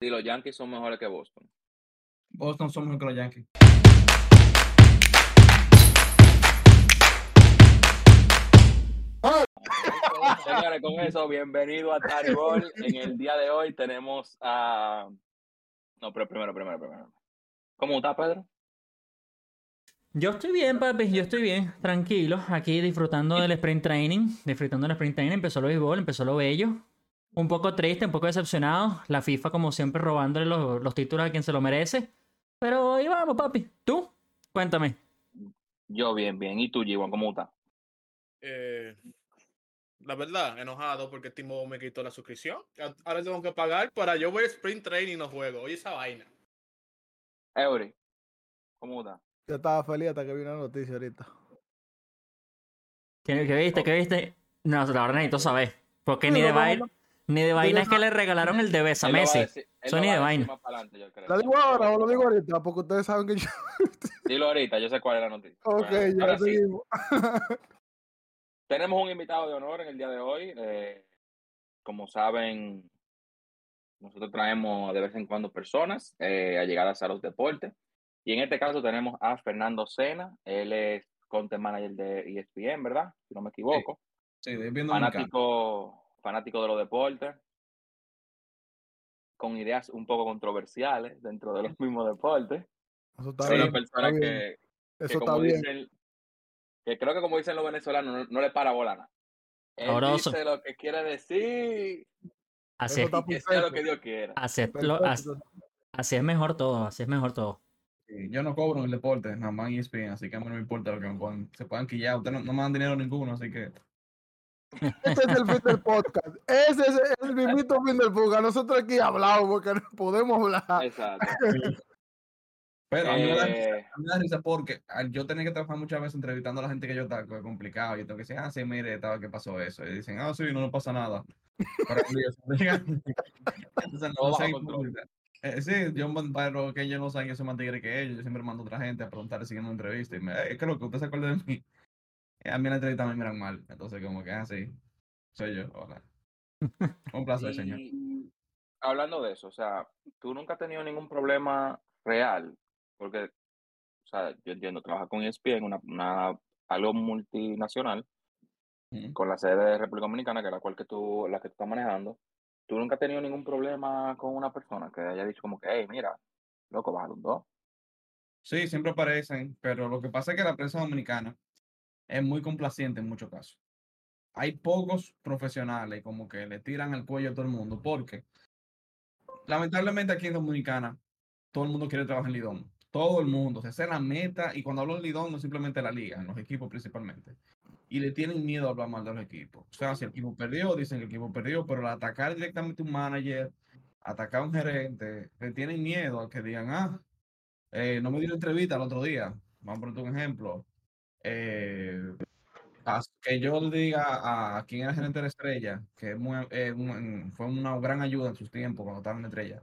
Si los Yankees son mejores que Boston. Boston son mejor que los Yankees. Señores, con eso, bienvenido a Tari Ball. En el día de hoy tenemos a. No, pero primero, primero, primero. ¿Cómo está, Pedro? Yo estoy bien, papi, yo estoy bien, tranquilo, aquí disfrutando del sprint training, disfrutando del sprint training, empezó el béisbol, empezó lo bello, un poco triste, un poco decepcionado, la FIFA como siempre robándole los, los títulos a quien se lo merece, pero ahí vamos, papi, ¿tú? Cuéntame. Yo bien, bien. ¿Y tú, Jiwan, cómo estás? Eh, la verdad, enojado porque Timo me quitó la suscripción. Ahora tengo que pagar para yo ver Sprint Training y no juego. Oye, esa vaina. Eury, ¿cómo estás? Yo estaba feliz hasta que vino la noticia ahorita. ¿Qué, qué viste? ¿Qué viste? No, la verdad necesito saber, porque ni de vaina, ni de vaina es que le regalaron el de Besa lo a Messi. Eso lo ni de a vaina. más para adelante, yo creo. ¿La digo ahora o lo digo ahorita? Porque ustedes saben que yo. Dilo ahorita, yo sé cuál es la noticia. Ok, Bueno, ya ahora sí, seguimos. tenemos un invitado de honor en el día de hoy. eh, como saben, nosotros traemos de vez en cuando personas eh, allegadas a los deportes. Y en este caso tenemos a Fernando Sena. Él es content manager de ESPN, ¿verdad? Si no me equivoco. Sí, de bien dominicano. fanático, fanático de los deportes, con ideas un poco controversiales dentro de los mismos deportes. Eso está Soy una bien. persona está bien, que, que Eso como está bien. dicen, que creo que como dicen los venezolanos, no, no le para bola nada. Él dice lo que quiere decir Así es, que sea lo que Dios quiera. así es lo- as- Perfecto. así es mejor todo, así es mejor todo. Sí, Yo no cobro en el deporte, nada más en ESPN, así que a mí no me importa lo que me pongan. Se puedan quillar, ustedes no, no me dan dinero ninguno, así que. Este es el fin del podcast. Ese es el mismito fin del podcast. Nosotros aquí hablamos porque no podemos hablar. Exacto. Pero a mí me da Eh, A mí me da risa porque al yo tener que trabajar muchas veces entrevistando a la gente que yo está es complicado. Yo tengo que decir, ah, sí, mire, estaba que pasó eso. Y dicen, ah, sí, no, no pasa nada. Pero. Entonces, no. Eh, sí, yo, man- pero que ellos no saben, yo soy más tigre que ellos. Yo siempre mando a otra gente a preguntar siguiendo una entrevista. Y me, eh, ¿qué es lo que usted se acuerda de mí? A mí la entrevista me miran mal. Entonces, como que, ah, sí, soy yo. Hola. Un placer, señor. hablando de eso, o sea, tú nunca has tenido ningún problema real, porque, o sea, yo entiendo, trabajas con ESPN, una, una, algo multinacional, con la sede de República Dominicana, que es la cual que tú, la que tú estás manejando, tú nunca has tenido ningún problema con una persona que haya dicho como que, hey, mira, loco, bájale un dos. Sí, siempre aparecen, pero lo que pasa es que la prensa dominicana es muy complaciente en muchos casos. Hay pocos profesionales como que le tiran al cuello a todo el mundo, porque lamentablemente aquí en Dominicana todo el mundo quiere trabajar en Lidón. Todo el mundo, esa es la meta, y cuando hablo de Lidón no simplemente la liga, en los equipos principalmente. Y le tienen miedo a hablar mal de los equipos. O sea, si el equipo perdió, dicen que el equipo perdió, pero al atacar directamente a un manager, atacar a un gerente, le tienen miedo a que digan, ah, eh, no me dio entrevista el otro día. Vamos a poner un ejemplo. Eh, que yo le diga a, quien era gerente de la estrella, que muy, eh, un- fue una gran ayuda en sus tiempos cuando estaba en la estrella,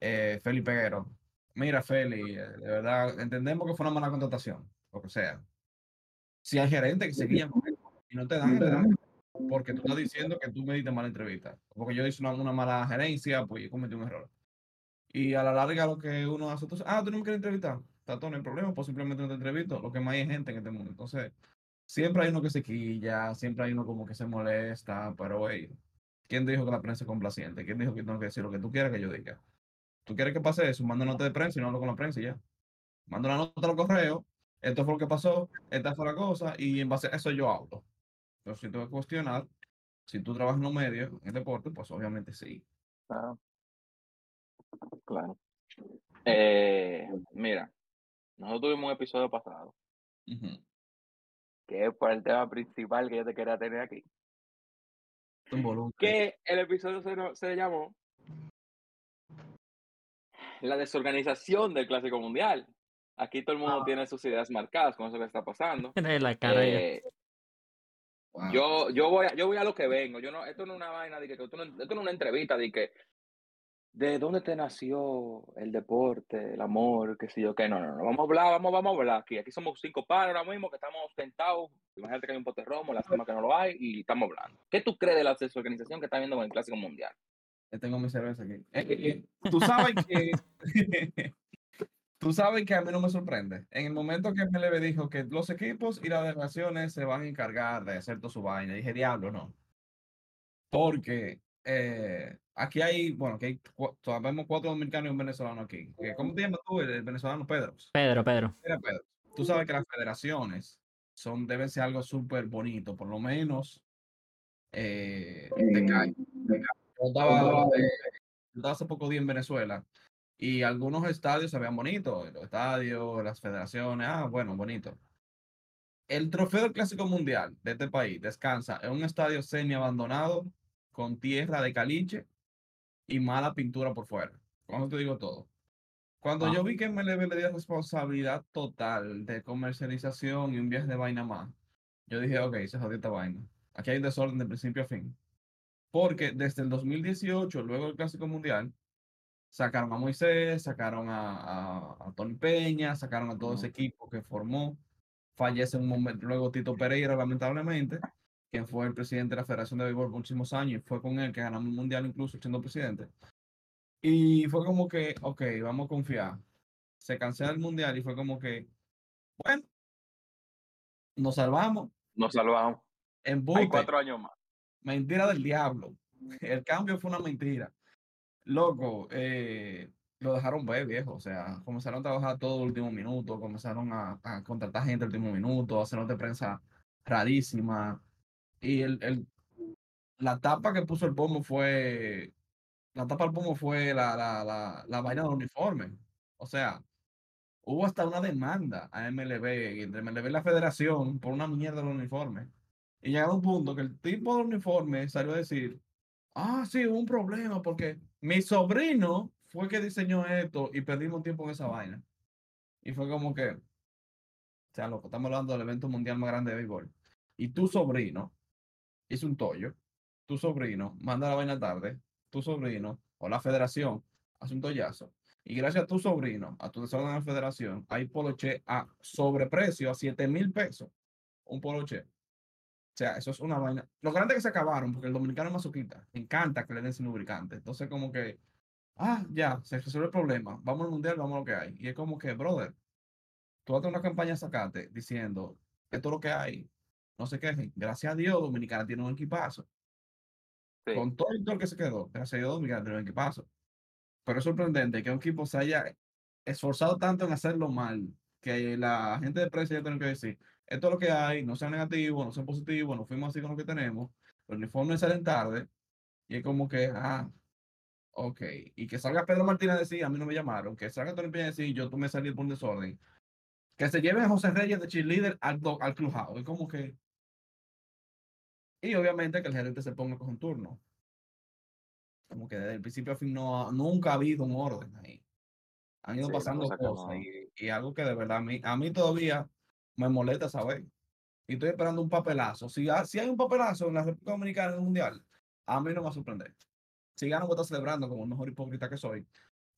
eh, Feli Peguero. Mira, Feli, eh, de verdad, entendemos que fue una mala contratación, lo que sea. Si hay gerentes que se eso y no te dan, te dan porque tú estás diciendo que tú me diste mala entrevista, porque yo hice una, una mala gerencia, pues yo cometí un error. Y a la larga lo que uno hace, entonces, ah, tú no me quieres entrevistar, está todo, no hay problema, pues simplemente no te entrevisto, lo que más hay gente en este mundo. Entonces, siempre hay uno que se quilla, siempre hay uno como que se molesta, pero güey, ¿quién dijo que la prensa es complaciente? ¿Quién dijo que tengo que decir lo que tú quieras que yo diga? ¿Tú quieres que pase eso? Manda una nota de prensa y no hablo con la prensa y ya. Manda una nota al correo, esto fue lo que pasó, esta fue la cosa, y en base a eso yo hablo. Entonces, si tengo que cuestionar, si tú trabajas en los medios, en deporte, pues obviamente sí. Claro. Claro. Eh, mira, nosotros tuvimos un episodio pasado, que es por el tema principal que yo te quería tener aquí. Que el episodio se, no- se llamó La desorganización del Clásico Mundial. Aquí todo el mundo tiene sus ideas marcadas con eso que está pasando. La cara. Eh, Wow. yo, yo, voy a, yo voy a lo que vengo. Yo no, esto no es una vaina de que, esto no, esto no es una entrevista de que de dónde te nació el deporte, el amor, qué sé yo, qué. No, no, no. Vamos a hablar, vamos, vamos a hablar aquí. Aquí somos cinco pares ahora mismo que estamos sentados. Imagínate que hay un pote romo, lástima que no lo hay, y estamos hablando. ¿Qué tú crees de la desorganización que está viendo con el Clásico Mundial? Yo tengo mi cerveza aquí. Eh, eh, eh, tú sabes que. tú sabes que a mí no me sorprende. En el momento que MLB dijo que los equipos y las delegaciones se van a encargar de hacer toda su vaina, dije, diablo, no. Porque eh, aquí hay, bueno, aquí hay, cua- sabemos cuatro dominicanos y un venezolano aquí. ¿Cómo te llamas tú, el, venezolano Pedro? Pedro, Pedro. Pedro, tú sabes que las federaciones son, deben ser algo súper bonito, por lo menos eh, de calle. Yo estaba, eh, yo estaba hace poco día en Venezuela y algunos estadios se veían bonitos, los estadios, las federaciones, ah, bueno, bonito. El trofeo del Clásico Mundial de este país descansa en un estadio semi abandonado con tierra de caliche y mala pintura por fuera. Eso te digo todo. Cuando Ah. yo vi que MLB le dio responsabilidad total de comercialización y un viaje de vaina más, yo dije, ok, se jodió esta vaina. Aquí hay un desorden de principio a fin. Porque desde el 2018, luego del Clásico Mundial, sacaron a Moisés, sacaron a, a, a Tony Peña, sacaron a todo ese equipo que formó. Fallece un momento, luego Tito Pereira, lamentablemente, quien fue el presidente de la Federación de Béisbol muchísimos años, y fue con él que ganamos el Mundial incluso siendo presidente. Y fue como que, ok, vamos a confiar. Se cancela el Mundial y fue como que, bueno, nos salvamos. Nos salvamos. Hay Embuste, cuatro años más. mentira del diablo. El cambio fue una mentira. Loco, eh, lo dejaron ver, viejo. O sea, comenzaron a trabajar todo el último minuto, comenzaron a, a contratar gente el último minuto, hacer de prensa rarísima. Y el, el, la tapa que puso el pomo fue, la tapa del pomo fue la, la, la, la vaina del uniforme. O sea, hubo hasta una demanda a MLB, entre MLB y la federación, por una mierda del uniforme. Y llegado un punto que el tipo del uniforme salió a decir, ah, sí, hubo un problema porque mi sobrino fue que diseñó esto y perdimos tiempo en esa vaina. Y fue como que, o sea, loco, estamos hablando del evento mundial más grande de béisbol. Y tu sobrino hizo un tollo, tu sobrino manda la vaina tarde, tu sobrino o la federación hace un tollazo. Y gracias a tu sobrino, a tu desorden de la federación, hay poloche a sobreprecio a 7 mil pesos. Un poloche. O sea, eso es una vaina. Lo grande que se acabaron, porque el dominicano es masoquista. Encanta que le den sin lubricante. Entonces, como que, ah, ya, se resuelve el problema. Vamos al mundial, vamos a lo que hay. Y es como que, brother, tú haces una campaña sacate diciendo, esto es lo que hay. No se quejen. Gracias a Dios, Dominicana tiene un equipazo. Sí. Con todo el todo que se quedó, gracias a Dios, Dominicana tiene un equipazo. Pero es sorprendente que un equipo se haya esforzado tanto en hacerlo mal, que la gente de prensa ya tiene que decir, esto es lo que hay, no sea negativo, no sea positivo, nos fuimos así con lo que tenemos, los uniformes salen tarde, y es como que, ah, ok, y que salga Pedro Martínez a decir, a mí no me llamaron, que salga Tony Peña a decir, yo tomé salir por un desorden, que se lleven a José Reyes de cheerleader al, al clubhouse, es como que, y obviamente que el gerente se ponga con un turno, como que desde el principio a fin no, nunca ha habido un orden ahí. Han ido Sí, pasando cosa cosas no- y, y algo que de verdad a mí, a mí todavía me molesta saber. Y estoy esperando un papelazo. Si, si hay un papelazo en la República Dominicana en el Mundial, a mí no me va a sorprender. Si gano, voy a estar celebrando como el mejor hipócrita que soy.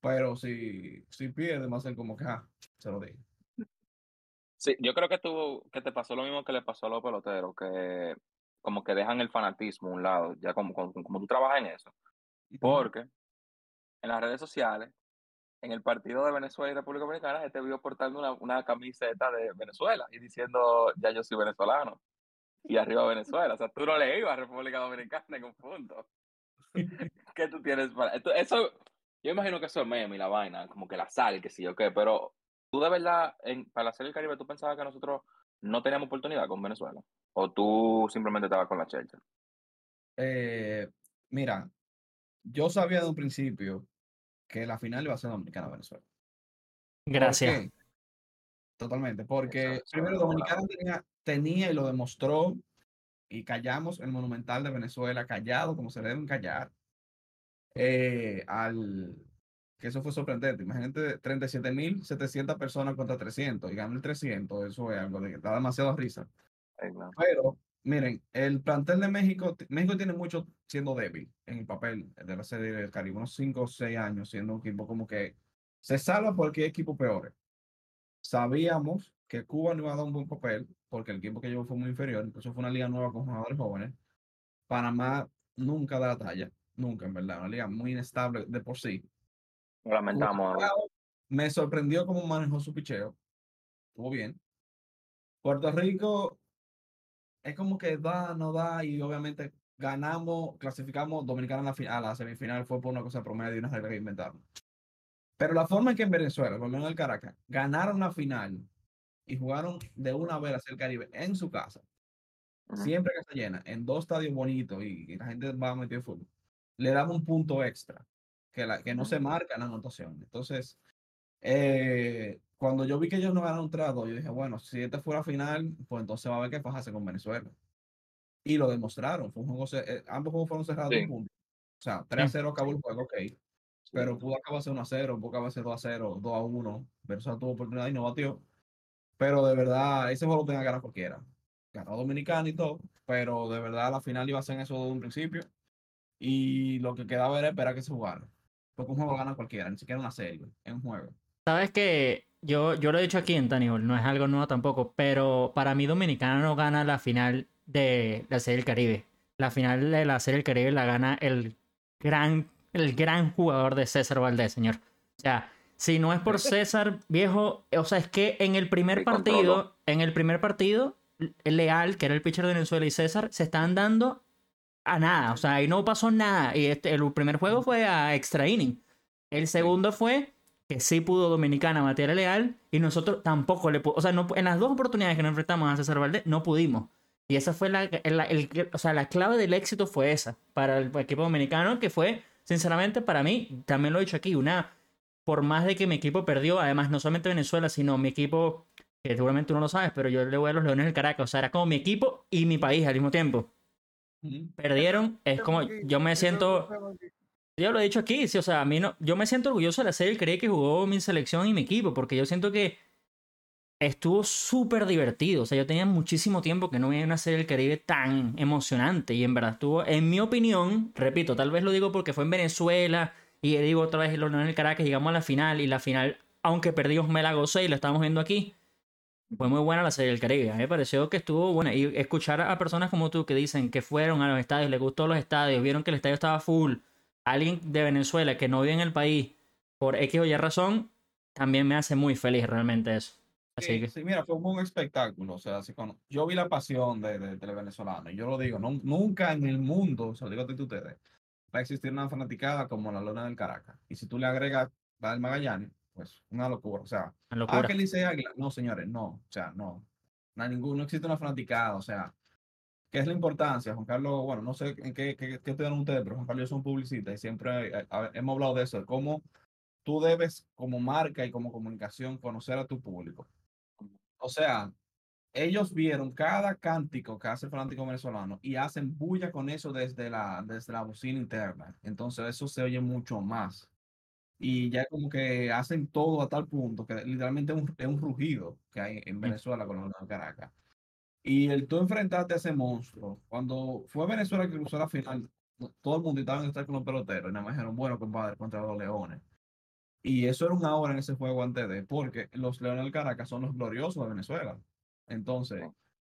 Pero si, si pierde, va a ser como que, ah, se lo digo. Sí, yo creo que tú, que te pasó lo mismo que le pasó a los peloteros, que como que dejan el fanatismo a un lado, ya como, como, como tú trabajas en eso. Porque en las redes sociales, en el partido de Venezuela y República Dominicana, este vio portando una, una camiseta de Venezuela y diciendo, ya yo soy venezolano. Y arriba Venezuela. O sea, tú no le ibas a República Dominicana en un punto. ¿Qué tú tienes para...? Esto- eso, yo imagino que eso es meme y la vaina, como que la sal, que sí o qué, pero tú de verdad, en, para la serie del Caribe, ¿tú pensabas que nosotros no teníamos oportunidad con Venezuela? ¿O tú simplemente estabas con la chelcha? Eh, mira, yo sabía de un principio que la final iba a ser Dominicana-Venezuela. ¿Por Gracias. qué? Totalmente, porque primero Dominicana tenía, tenía y lo demostró, y callamos el Monumental de Venezuela, callado como se deben callar, eh, al que eso fue sorprendente. Imagínate 37.700 personas contra 300 y ganó el 300, eso es algo de que da demasiada risa. Pero, miren, el plantel de México, México tiene mucho siendo débil en el papel de la serie del Caribe, unos 5 o 6 años siendo un equipo como que se salva porque hay equipos peores. Sabíamos que Cuba no iba a dar un buen papel porque el equipo que llevó fue muy inferior, incluso fue una liga nueva con jugadores jóvenes. Panamá nunca da la talla. nunca, en verdad. Una liga muy inestable de por sí. Lo lamentamos. Me sorprendió cómo manejó su picheo. Estuvo bien. Puerto Rico es como que da, no da, y obviamente ganamos, clasificamos Dominicana a la, a la semifinal fue por una cosa promedio y una regla que inventaron. Pero la forma en que en Venezuela, por lo menos en el Caracas, ganaron la final y jugaron de una vez hacia el Caribe en su casa, siempre que se llena, en dos estadios bonitos y, y la gente va a meter fútbol, le damos un punto extra que, la, que no se marca en la anotación. Entonces, eh, cuando yo vi que ellos no ganaron 3 a 2, yo dije, bueno, si este fuera final, pues entonces va a haber que fajarse con Venezuela. Y lo demostraron. Fue un juego, eh, ambos juegos fueron cerrados Sí. un punto. O sea, 3 a 0 acabó el juego, ok. Pero pudo acabarse 1 a 0, pudo acabarse 2 a 0, 2 a 1. Venezuela tuvo oportunidad y no batió. Pero de verdad, ese juego lo tenía que ganar cualquiera. Ganó Dominicana y todo, pero de verdad la final iba a ser eso desde un principio. Y lo que quedaba era esperar que se jugara. Porque un juego gana cualquiera, ni siquiera una serie, es un juego. Sabes que yo, yo lo he dicho aquí en Hall, no es algo nuevo tampoco, pero para mí Dominicana no gana la final de la Serie del Caribe. La final de la Serie del Caribe la gana el gran, el gran jugador de César Valdés, señor. O sea, si no es por César, viejo, o sea, es que en el primer partido, en el primer partido, Leal, que era el pitcher de Venezuela, y César se están dando a nada. O sea, ahí no pasó nada. Y este, el primer juego fue a extra inning. El segundo fue que sí pudo Dominicana batear a Leal y nosotros tampoco le pudimos. O sea, no, en las dos oportunidades que nos enfrentamos a César Valdés, no pudimos. Y esa fue la, la- el- o sea, la clave del éxito fue esa para el equipo dominicano, que fue, sinceramente, para mí, también lo he dicho aquí, una, por más de que mi equipo perdió, además, no solamente Venezuela, sino mi equipo, que seguramente tú no lo sabes, pero yo le voy a los Leones del Caracas, o sea, era como mi equipo y mi país al mismo tiempo. Perdieron, es como, yo me siento, yo lo he dicho aquí, sí, o sea, a mí no, yo me siento orgulloso de la serie creí que jugó mi selección y mi equipo, porque yo siento que estuvo súper divertido. O sea, yo tenía muchísimo tiempo que no veía una serie del Caribe tan emocionante. Y en verdad estuvo, en mi opinión, repito, tal vez lo digo porque fue en Venezuela. Y digo otra vez, en el Caracas, llegamos a la final. Y la final, aunque perdimos, me la gocé y la estamos viendo aquí. Fue muy buena la serie del Caribe. A mí me pareció que estuvo buena. Y escuchar a personas como tú que dicen que fueron a los estadios, les gustó los estadios, vieron que el estadio estaba full. Alguien de Venezuela que no vive en el país por X o Y razón, también me hace muy feliz realmente eso. Así Sí, que, sí, mira, fue un buen espectáculo. O sea, así cuando yo vi la pasión de, de, del venezolano, y yo lo digo, no, nunca en el mundo, se lo digo a ti y ustedes, va a existir una fanaticada como la Luna del Caracas. Y si tú le agregas del Magallanes, pues una locura. O sea, ah, que Licey Águila. No, señores, no. O sea, no. No, ningún, no existe una fanaticada. O sea, ¿qué es la importancia? Juan Carlos, bueno, no sé en qué, qué, qué estudian ustedes, pero Juan Carlos es un publicista y siempre eh, a- hemos hablado de eso, de cómo tú debes, como marca y como comunicación, conocer a tu público. O sea, ellos vieron cada cántico que hace el fanático venezolano y hacen bulla con eso desde la, desde la bocina interna. Entonces eso se oye mucho más. Y ya como que hacen todo a tal punto que literalmente es un, es un rugido que hay en Venezuela con los de Caracas. Y el tú enfrentarte a ese monstruo, cuando fue Venezuela que cruzó la final, todo el mundo estaba en estar con los peloteros y nada más dijeron, bueno, compadre, contra los Leones. Y eso era una hora en ese juego antes de, porque los Leones del Caracas son los gloriosos de Venezuela. Entonces,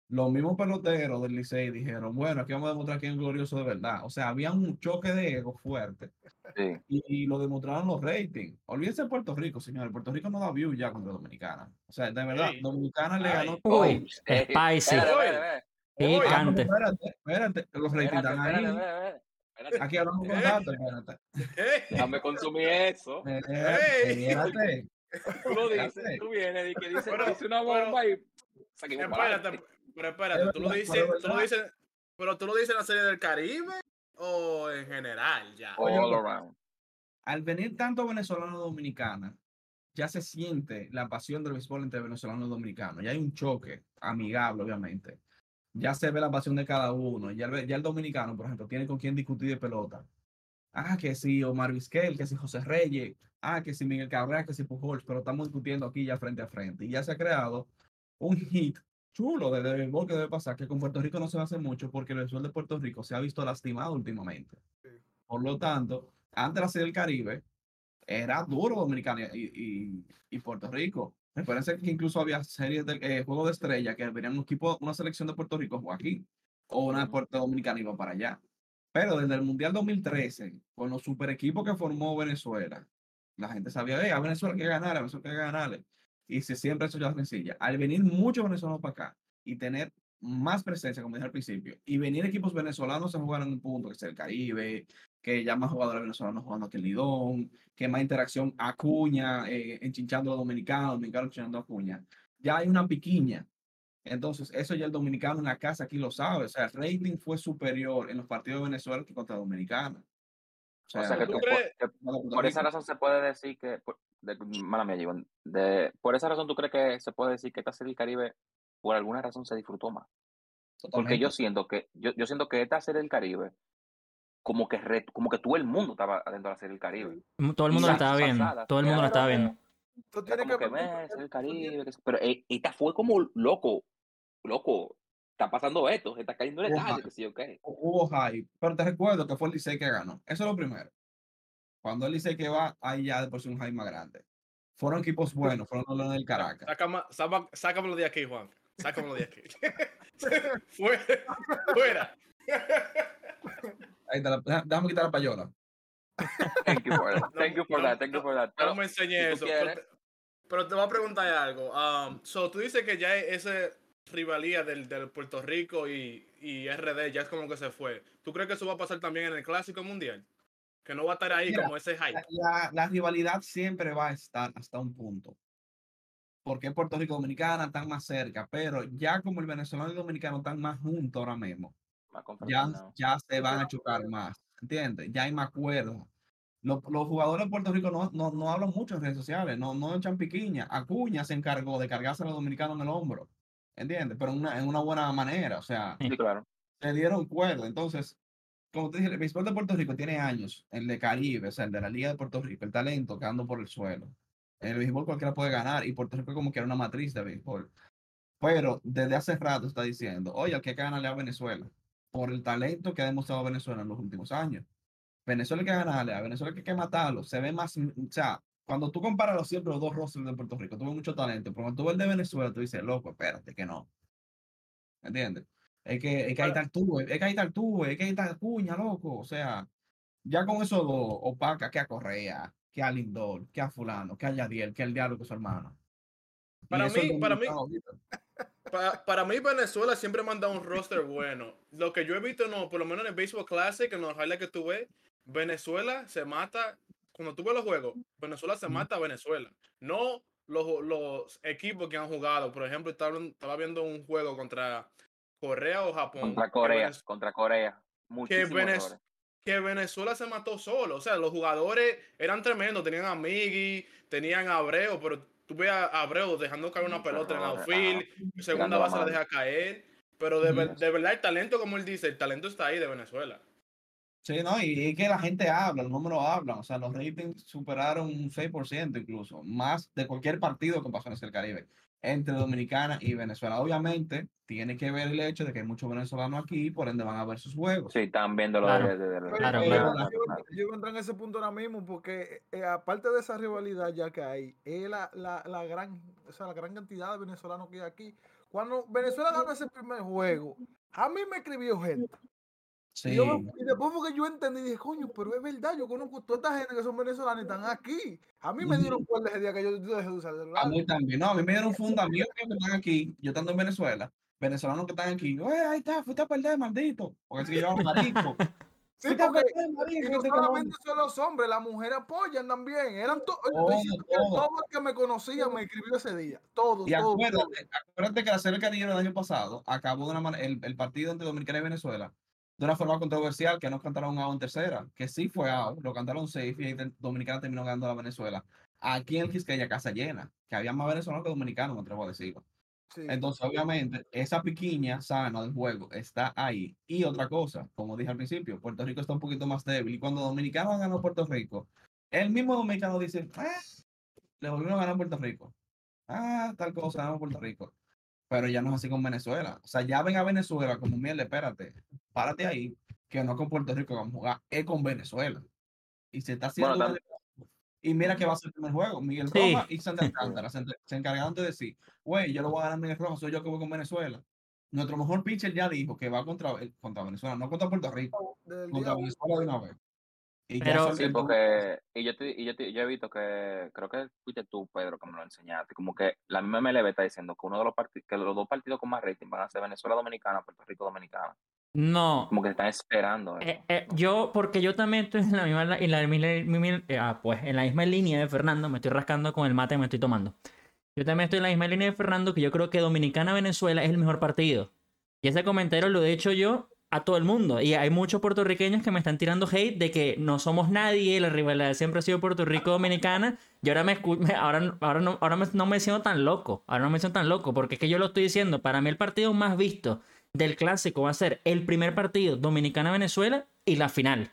los mismos peloteros del Licey dijeron, bueno, aquí vamos a demostrar quién es glorioso de verdad. O sea, había un choque de ego fuerte Sí. y, y lo demostraron los ratings. Olvídense de Puerto Rico, señores. Puerto Rico no da view ya contra Dominicana. O sea, de verdad. Dominicana le ganó. Uy, Eh, spicy. espérate, Oye. espérate, espérate, espérate, los ratings están ahí. espérate, espérate. Aquí hablamos con Eh. datos, espérate. ¡Ey! Déjame consumir eso. Eh, Ey. Espérate. Tú lo dices, tú vienes y que dices, Pero- dice una bomba y saquemos para Espérate. Pero espérate, ¿tú lo dices, tú lo dices, pero tú lo dices en la serie del Caribe o en general ya? All around. Al venir tanto venezolano y dominicana, ya se siente la pasión del béisbol entre venezolano y dominicano. Ya hay un choque amigable, obviamente. Ya se ve la pasión de cada uno. Ya el, ya el dominicano, por ejemplo, tiene con quién discutir de pelota. Ah, que si Omar Vizquel, que si José Reyes, ah, que si Miguel Cabrera, que si Pujols, pero estamos discutiendo aquí ya frente a frente. Y ya se ha creado un hit chulo de, béisbol que debe pasar, que con Puerto Rico no se va a hacer mucho porque el béisbol de Puerto Rico se ha visto lastimado últimamente. Por lo tanto, antes de la serie del Caribe, era duro Dominicana y, y, y Puerto Rico. Parece que incluso había series de eh, juegos de estrella que venían un equipo, una selección de Puerto Rico jugó aquí, o una de Puerto Dominicana iba para allá. Pero desde el Mundial 2013, con los super equipos que formó Venezuela, la gente sabía, eh, a Venezuela hay que ganar, a Venezuela hay que ganarle. Y se siempre eso ya sencilla. Al venir muchos venezolanos para acá y tener más presencia, como dije al principio, y venir equipos venezolanos a jugar en un punto, que es el Caribe, que ya más jugadores venezolanos jugando que el Lidón, que más interacción Acuña, eh, enchinchando a dominicanos, dominicanos enchinchando a Acuña. Ya hay una piquiña. Entonces, eso ya el dominicano en la casa aquí lo sabe. O sea, el rating fue superior en los partidos de Venezuela que contra Dominicana. O sea, que ¿tú tú- crees- por, esa razón se puede decir que, por, de, mala mía, de, por esa razón tú crees que se puede decir que esta serie del Caribe por alguna razón se disfrutó más. Porque yo siento que, yo, yo siento que esta serie del Caribe, como que re- como que todo el mundo estaba adentro de la serie del Caribe. Todo el mundo la estaba viendo. Todo el mundo la estaba Pero, viendo. Tú tienes que, Caribe, pero eh, esta fue como loco, loco, está pasando esto, se está cayendo el estadio, que sí, ok. hubo hype, pero te recuerdo que fue el Licey que ganó. Eso es lo primero. Cuando el Licey que va, hay ya de por sí un hype más grande. Fueron equipos buenos, fueron los del Caracas. Sácame- sácame- Sácamelo de aquí, Juan. Sácamelo de aquí. fuera. Fuera. Ahí está la- déjame quitar la payola. Thank you for that, thank you for No, that, thank you for that. No Pero, me enseñé si tú eso. Pero te, pero te voy a preguntar algo. Um, so, tú dices que ya esa rivalía del, del Puerto Rico y, y RD ya es como que se fue. ¿Tú crees que eso va a pasar también en el Clásico Mundial? Que no va a estar ahí Mira, como ese hype. La, la- rivalidad siempre va a estar hasta un punto. Porque Puerto Rico y Dominicana están más cerca, pero ya como el venezolano y el dominicano están más juntos ahora mismo, ya, ya se van a chocar más, ¿entiendes? Ya hay más cuerda. Los, los jugadores de Puerto Rico no, no, no hablan mucho en redes sociales, no, no echan piquiña. Acuña se encargó de cargarse a los dominicanos en el hombro, ¿entiendes? Pero en una, en una buena manera, o sea, Sí, claro. se dieron cuerda. Entonces, como te dije, el béisbol de Puerto Rico tiene años, el de Caribe, o sea, el de la Liga de Puerto Rico, el talento quedando por el suelo. El béisbol cualquiera puede ganar y Puerto Rico como que era una matriz de béisbol. Pero desde hace rato está diciendo, oye, hay que ganarle a Venezuela por el talento que ha demostrado Venezuela en los últimos años. Venezuela hay que ganarle, a Venezuela hay que matarlo. Se ve más, o sea, cuando tú comparas los siempre los dos rostros de Puerto Rico, tuve mucho talento, pero cuando tú ves el de Venezuela, tú dices, loco, espérate, que no. ¿Entiendes? Es que, es que ahí está el tubo, es que ahí está el tubo, es que ahí está el cuña, loco. O sea, ya con eso lo opaca que a Correa, que a Lindor, que a Fulano, que a Yadiel, que al diablo que su hermano. Para mí- para mí- para mí Venezuela siempre manda un roster bueno. Lo que yo he visto, no, por lo menos en el Baseball Classic, en los highlights que tuve, Venezuela se mata, cuando tú ves los juegos, Venezuela se mata a Venezuela. No los, los equipos que han jugado. Por ejemplo, estaba, estaba viendo un juego contra Corea o Japón. Contra que Corea, Venez- contra Corea. Muchísimos Venez- que Venezuela se mató solo. O sea, los jugadores eran tremendos. Tenían a Miggy, tenían a Abreu, pero tú ves a Abreu dejando caer una pelota en el errores, outfield, segunda la base la deja caer. Pero de, ver- Yes. de verdad el talento, como él dice, el talento está ahí de Venezuela. Sí, no, y es que la gente habla, los números hablan, o sea, los ratings superaron un 6% incluso, más de cualquier partido que pasó en el Caribe, entre Dominicana y Venezuela. Obviamente, tiene que ver el hecho de que hay muchos venezolanos aquí, por ende van a ver sus juegos. Sí, están viendo lo Claro. de, de- de- Pero, Claro, claro. Yo, yo iba a entrar en ese punto ahora mismo porque eh, aparte de esa rivalidad ya que hay, es la, la, la gran, o sea, la gran cantidad de venezolanos que hay aquí. Cuando Venezuela ganó ese primer juego, a mí me escribió gente. Sí, Y, yo me- y después porque yo entendí, dije, coño, pero es verdad, yo conozco toda esta gente que son venezolanos y están aquí. A mí me dieron cuerda ese día que yo, dejé de usar el a celular. mí también. No, a mí me dieron fundamento que están aquí, yo estando en Venezuela, venezolanos que están aquí, "Oye, ahí está, fuiste a perder, maldito, porque que yo marisco. Sí, a porque y no ese cabrón". solamente son los hombres, las mujeres apoyan también. Eran to- Todo, todo. todo el que me conocía me escribió ese día. Todos, Y acuérdate, acuérdate que la serie Caribe del año pasado acabó de una manera, el, el partido entre Dominicana y Venezuela, de una forma controversial, que no cantaron out en tercera, que sí fue out, lo cantaron safe y ahí Dominicana terminó ganando a la Venezuela. Aquí en Quisqueya, casa llena, que había más venezolanos que dominicanos, me atrevo a decirlo. Sí. Entonces, obviamente, esa piquiña sana del juego está ahí. Y otra cosa, como dije al principio, Puerto Rico está un poquito más débil. Y cuando Dominicano ganó Puerto Rico, el mismo dominicano dice, "Ah, le volvieron a ganar a Puerto Rico. Ah, tal cosa, ganamos a Puerto Rico. Pero ya no es así con Venezuela. O sea, ya ven a Venezuela como, mierda, espérate, párate ahí, que no con Puerto Rico vamos a jugar, es con Venezuela. Y se está haciendo... Bueno, y mira que va a ser el primer juego. Miguel Sí. Rojas y Sandra Alcántara se, se encargaron de decir, güey, yo lo voy a ganar a Miguel Rojas, soy yo que voy con Venezuela. nuestro mejor pitcher ya dijo que va contra, eh, contra Venezuela, no contra Puerto Rico, Del contra día Venezuela de una vez. Y ya Pero- son- Sí, porque y yo, te- y yo, te- yo he visto que, creo que fuiste tú, Pedro, que me lo enseñaste, como que la misma MLB está diciendo que uno de los partidos, que los dos partidos con más rating van a ser Venezuela Dominicana, Puerto Rico Dominicana. No, Como que están esperando eso. Eh, eh, yo, porque yo también estoy en la misma, en la, misma- misma- eh, ah, pues, en la misma línea de Fernando, me estoy rascando con el mate que me estoy tomando. Yo también estoy en la misma línea de Fernando, que yo creo que Dominicana-Venezuela es el mejor partido. Y ese comentario lo he hecho yo a todo el mundo. Y hay muchos puertorriqueños que me están tirando hate de que no somos nadie, la rivalidad siempre ha sido Puerto Rico-Dominicana. Y ahora, me, ahora, ahora, no, ahora me- no me siento tan loco. Ahora no me siento tan loco, porque es que yo lo estoy diciendo. Para mí el partido más visto del clásico va a ser el primer partido Dominicana-Venezuela y la final.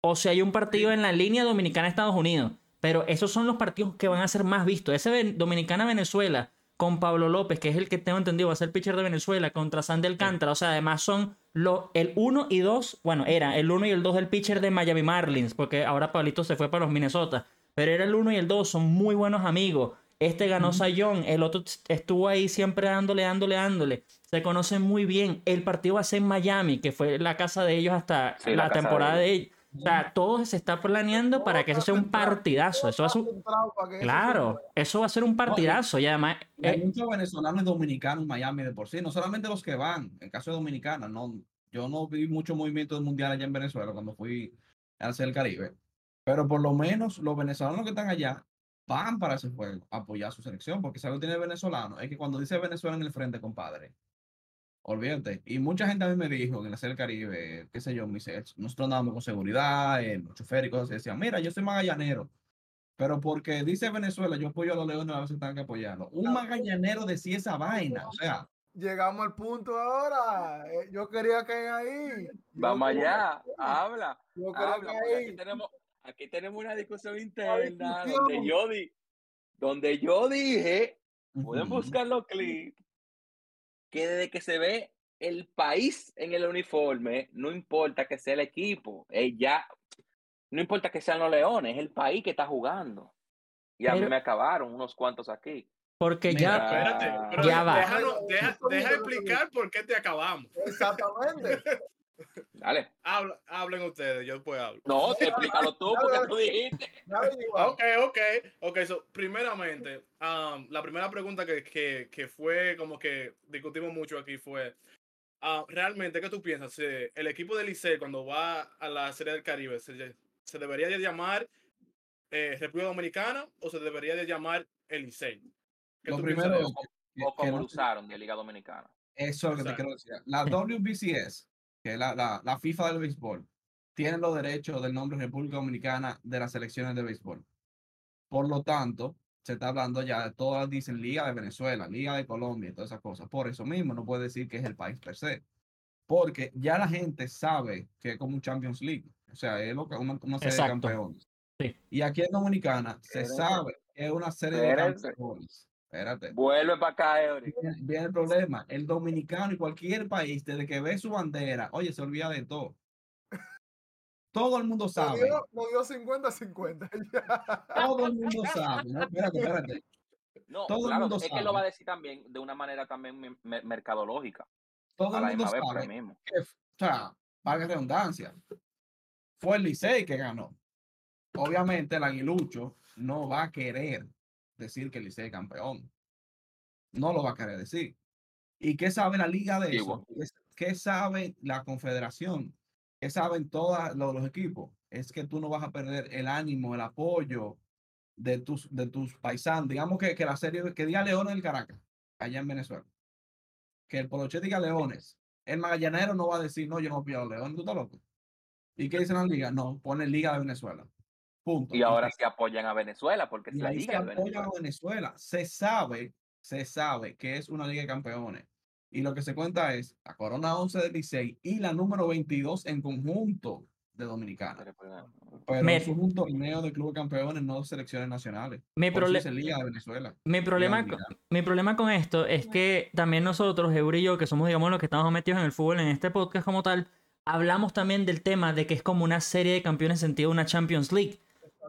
O sea, hay un partido en la línea Dominicana-Estados Unidos. Pero esos son los partidos que van a ser más vistos. Ese ven- Dominicana-Venezuela con Pablo López, que es el que tengo entendido va a ser pitcher de Venezuela, contra Sandy Alcántara. O sea, además son lo, el 1 y 2. Bueno, era el 1 y el 2 del pitcher de Miami Marlins, porque ahora Pablito se fue para los Minnesota. Pero era el 1 y el 2, son muy buenos amigos. Este ganó Sayón, el otro estuvo ahí siempre dándole, dándole, dándole. Se conocen muy bien. El partido va a ser en Miami, que fue la casa de ellos hasta Sí, la, temporada de de ellos. O sea, todo se está planeando para que eso sea un partidazo. Eso va a ser Claro, eso va a ser un partidazo. Y además, Hay eh, muchos venezolanos y dominicanos en Miami de por sí, no solamente los que van, en caso de Dominicana, no, yo no vi mucho movimiento mundial allá en Venezuela cuando fui a hacer el Caribe, pero por lo menos los venezolanos que están allá van para ese juego a apoyar a su selección, porque si algo tiene el venezolano, es que cuando dice Venezuela en el frente, compadre, olvídate. Y mucha gente a mí me dijo en el hacer Caribe, qué sé yo, me dice, nosotros andábamos con seguridad, en los choferes y cosas así, decían, mira, yo soy magallanero. Pero porque dice Venezuela, yo apoyo a los leones, a veces tengan que apoyarlo. Un magallanero decía esa vaina, o sea, Llegamos al punto ahora. eh, Yo quería caer ahí. Vamos allá, habla, Yo quería habla, caer aquí tenemos, aquí tenemos una discusión interna discusión. donde yo, di, donde yo dije, pueden buscar los clips, que desde que se ve el país en el uniforme, no importa que sea el equipo, es ya, no importa que sean los leones, es el país que está jugando. Y a mí me acabaron unos cuantos aquí. porque Mira, ya, Espérate, Ah. pero Ya va. déjanos- deja, deja explicar por qué te acabamos. Exactamente. Dale. Habla- hablen ustedes, yo después hablo. No, te explícalo tú, porque tú dijiste. Ok, ok, ok. So, primeramente, um, la primera pregunta que, que, que fue como que discutimos mucho aquí fue, ah, realmente, ¿qué tú piensas? ¿Se- ¿El equipo de Licey cuando va a la Serie del Caribe se, se debería de llamar eh, República Dominicana o se debería de llamar el Licey? ¿Qué Lo primero de es eso? que- O como lo usaron de Liga Dominicana. Eso es lo que te quiero decir. La WBCS, que es la, la, la FIFA del béisbol, tiene los derechos del nombre República Dominicana de las selecciones de béisbol. Por lo tanto, se está hablando ya de todas, dicen Liga de Venezuela, Liga de Colombia y todas esas cosas. Por eso mismo no puede decir que es el país per se. Porque ya la gente sabe que es como un Champions League. O sea, es lo que una, una serie de campeones. Sí. Y aquí en Dominicana se sabe que es una serie de campeones. Espérate. Vuelve para acá, Eury. Viene, viene el problema. El dominicano y cualquier país, desde que ve su bandera, oye, se olvida de todo. Todo el mundo sabe. nos dio 50-50. Ya. Todo el mundo sabe. No, espérate, espérate. No, Todo el mundo es que lo va a sabe. decir también de una manera también me- me- mercadológica. Todo A el mundo sabe mismo. que, o sea, valga redundancia, fue el Licey que ganó. Obviamente el aguilucho no va a querer decir que Licey es campeón. No lo va a querer decir. ¿Y qué sabe la liga de eso? ¿Qué, sabe la confederación? ¿Qué saben todos los, los equipos? Es que tú no vas a perder el ánimo, el apoyo de tus, de tus paisanos. Digamos que, que la serie, que diga Leones del Caracas, allá en Venezuela. Que el Poloche diga Leones. El magallanero no va a decir, no, yo no apoyo a Leones, tú estás loco. ¿Y qué dicen las ligas? No, pone Liga de Venezuela. Punto. Y ahora sí apoyan a Venezuela porque es la ahí se Liga de apoya Venezuela. a Venezuela. Se sabe, se sabe que es una liga de campeones. Y lo que se cuenta es la Corona 11 del Licey y la número 22 en conjunto de Dominicana. Pero Me- es un torneo de clubes campeones, no de selecciones nacionales. mi, prole- dice Liga de Venezuela. mi problema, con- mi problema con esto es que también nosotros, Euri y yo, que somos, digamos, los que estamos metidos en el fútbol en este podcast como tal, hablamos también del tema de que es como una serie de campeones en sentido de una Champions League.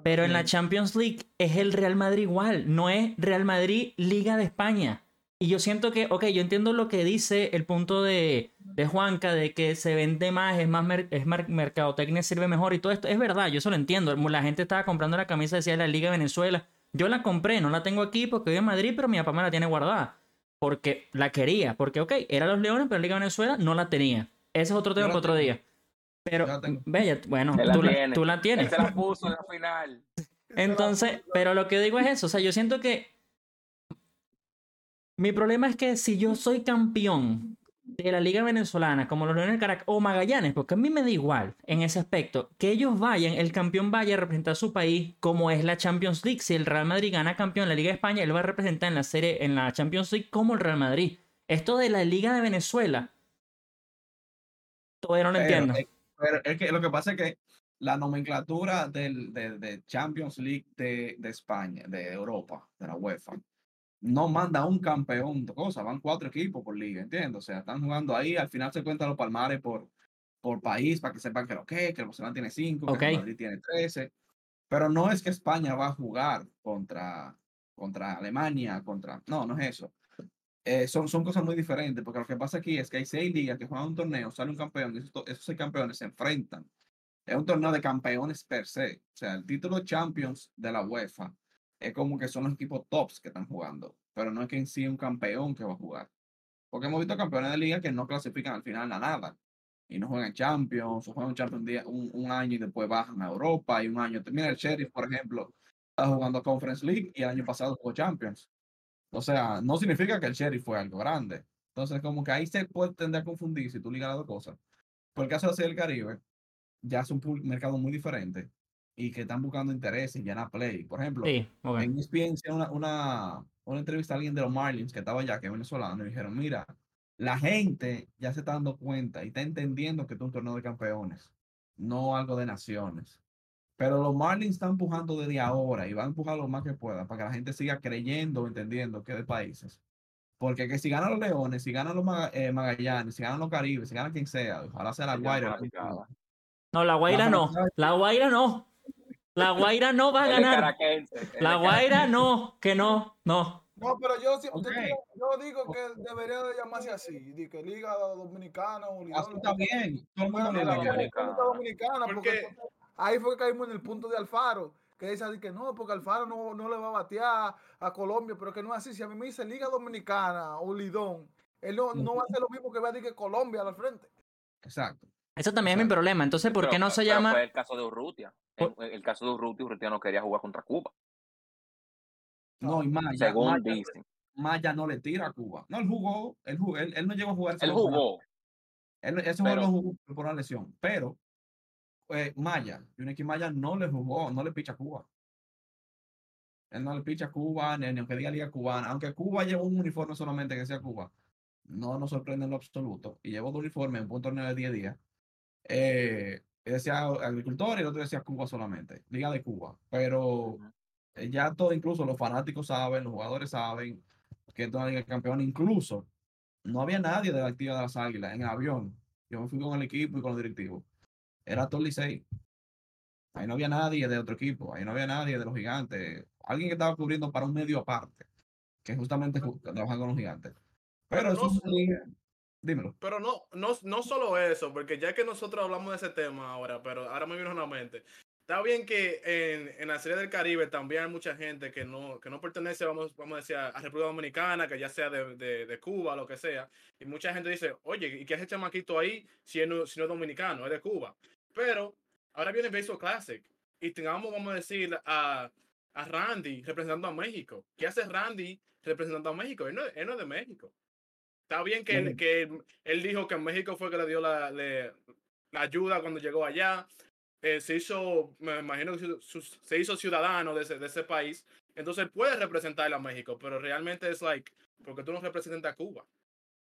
Pero en la Champions League es el Real Madrid igual, no es Real Madrid Liga de España. Y yo siento que, ok, yo entiendo lo que dice el punto de, de Juanca, de que se vende más, es más, mer- es mercadotecnia, sirve mejor y todo esto. Es verdad, yo eso lo entiendo. La gente estaba comprando la camisa, decía la Liga de Venezuela. Yo la compré, no la tengo aquí porque vivo en Madrid, pero mi papá me la tiene guardada. Porque la quería, porque, ok, era los Leones, pero la Liga de Venezuela no la tenía. Ese es otro tema para otro día. Pero, bella, bueno, la tú la, Él tienes. se la puso en la final. Entonces, pero lo que digo es eso, o sea, yo siento que mi problema es que si yo soy campeón de la Liga Venezolana, como los Leones del Caracas o Magallanes, porque a mí me da igual en ese aspecto, que ellos vayan, el campeón vaya a representar a su país como es la Champions League. Si el Real Madrid gana campeón en la Liga de España, él va a representar en la serie, en la Champions League como el Real Madrid. Esto de la Liga de Venezuela, todavía no lo Pero, entiendo. Pero es que lo que pasa es que la nomenclatura del, de, de Champions League de, de España, de Europa, de la UEFA, no manda un campeón de cosas, van cuatro equipos por liga, ¿entiendes? O sea, están jugando ahí, al final se cuentan los palmares por, por país para que sepan que lo que, es, que el Barcelona tiene cinco, que Ok. el Madrid tiene trece, pero no es que España va a jugar contra, contra Alemania, contra, no, no es eso. Eh, son, son cosas muy diferentes, porque lo que pasa aquí es que hay seis ligas que juegan un torneo, sale un campeón, y esos, esos seis campeones se enfrentan. Es un torneo de campeones per se. O sea, el título Champions de la UEFA es como que son los equipos tops que están jugando, pero no es que en sí un campeón que va a jugar. Porque hemos visto campeones de liga que no clasifican al final a nada y no juegan Champions, o juegan Champions día- un, un año y después bajan a Europa y un año. Mira, el Sheriff, por ejemplo, está jugando Conference League y el año pasado jugó Champions. O sea, no significa que el Sheriff fue algo grande. Entonces, como que ahí se puede tender a confundir si tú ligas las dos cosas. Por el caso de del Caribe, ya es un mercado muy diferente y que están buscando intereses, llenar play. Por ejemplo, Sí, ok. en hicieron una, una, una entrevista a alguien de los Marlins que estaba allá, que es venezolano, y dijeron, mira, la gente ya se está dando cuenta y está entendiendo que es un torneo de campeones, no algo de naciones. Pero los Marlins están empujando desde ahora y van a empujar lo más que puedan para que la gente siga creyendo, entendiendo que de países. Porque que si ganan los Leones, si ganan los eh, Magallanes, si ganan los Caribes, si ganan quien sea, ojalá sea la Guaira. No, la Guaira no. La Guaira no. La Guaira no va a ganar. La Guaira no, que no, no. No, pero yo, sí- yo Ok. digo- yo digo que debería de llamarse así, de que Liga Dominicana o Liga Así está bien, todo el mundo. Liga Dominicana. Dominicana, porque ahí fue que caímos en el punto de Alfaro, que dice así que no, porque Alfaro no, no le va a batear a Colombia, pero que no es así. Si a mí me dice Liga Dominicana o Lidón, él no, no va a hacer lo mismo que va a decir que Colombia al frente. Exacto. Ese también es mi problema. Entonces, ¿por Pero- qué no se pero llama? Fue el caso de Urrutia. El caso de Urrutia, Urrutia no quería jugar contra Cuba, No, y Maya, según Maya, dicen. Maya no le tira a Cuba. No, él jugó, él, jugó, él, él no llegó a jugar. Él jugó, Él, ese juego pero- jugó por una lesión, pero eh, Maya, Yuneki Maya no le jugó, no le picha a Cuba. Él no le picha a Cuba, ni, ni aunque diga Liga Cubana. Aunque Cuba llevó un uniforme solamente que sea Cuba, no nos sorprende en lo absoluto. Y llevó dos uniformes en un torneo de 10 días. Eh, decía agricultor y el otro decía Cuba solamente, Liga de Cuba. Pero eh, ya todo, incluso los fanáticos saben, los jugadores saben que es una liga campeón. Incluso no había nadie de la actividad de las águilas en el avión. Yo me fui con el equipo y con los directivos. Era todo Licey. Ahí no había nadie de otro equipo, ahí no había nadie de los gigantes. Alguien que estaba cubriendo para un medio aparte, que justamente ju- trabaja con los gigantes. Pero, Pero eso no Dímelo. Pero no, no, no solo eso, porque ya que nosotros hablamos de ese tema ahora, pero ahora me vino a la mente. Está bien que en, en la serie del Caribe también hay mucha gente que no, que no pertenece, vamos, vamos a decir, a República Dominicana, que ya sea de, de, de Cuba, lo que sea. Y mucha gente dice, oye, ¿y qué hace chamaquito ahí si, no, si no es dominicano, es de Cuba? Pero ahora viene el Baseball Classic y tengamos, vamos a decir, a, a Randy representando a México. ¿Qué hace Randy representando a México? Él no, él no es de México. Está bien que, él, Bueno. que él, él dijo que en México fue que le dio la, le- la ayuda cuando llegó allá. Eh, se hizo, me imagino que se hizo- ciudadano de ese, de ese país. Entonces él puede representar a México, pero realmente es like, porque tú no representas a Cuba.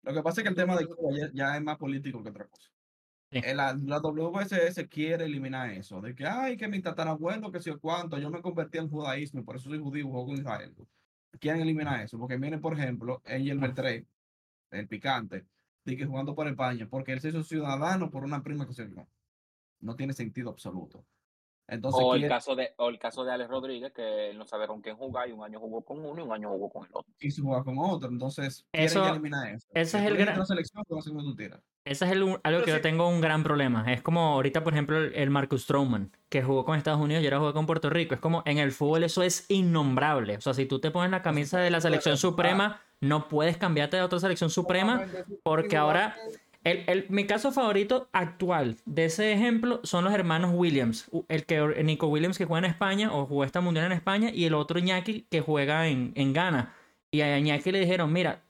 Lo que pasa es que el tema de Cuba ya, ya es más político que otra cosa. Sí. Eh, La, la WSS quiere eliminar eso, de que, ay, que mi tatarabuelo, que sé yo cuánto, yo me convertí en judaísmo y por eso soy judío, juego con Israel. Quieren eliminar eso, porque miren, por ejemplo, Angel Beltré, el picante, de que jugando por España, porque él se hizo ciudadano por una prima que se vio. No tiene sentido absoluto. Entonces, O el caso de, o el caso de Alex Rodríguez, que él no sabe con quién jugar, y un año jugó con uno y un año jugó con el otro. quiso jugar con otro. Entonces, Eso- eso. ese es el gran-. Ese es el- algo Pero que yo tengo un gran problema. Es como ahorita, por ejemplo, el, el Marcus Stroman, que jugó con Estados Unidos y ahora juega con Puerto Rico. Es como en el fútbol eso es innombrable. O sea, si tú te pones la camisa de la selección suprema, no puedes cambiarte de otra selección suprema porque ahora El, el- mi caso favorito actual de ese ejemplo son los hermanos Williams. El que Nico Williams que juega en España o jugó esta mundial en España y el otro Iñaki que juega en, en Ghana. Y a Iñaki le dijeron, mira,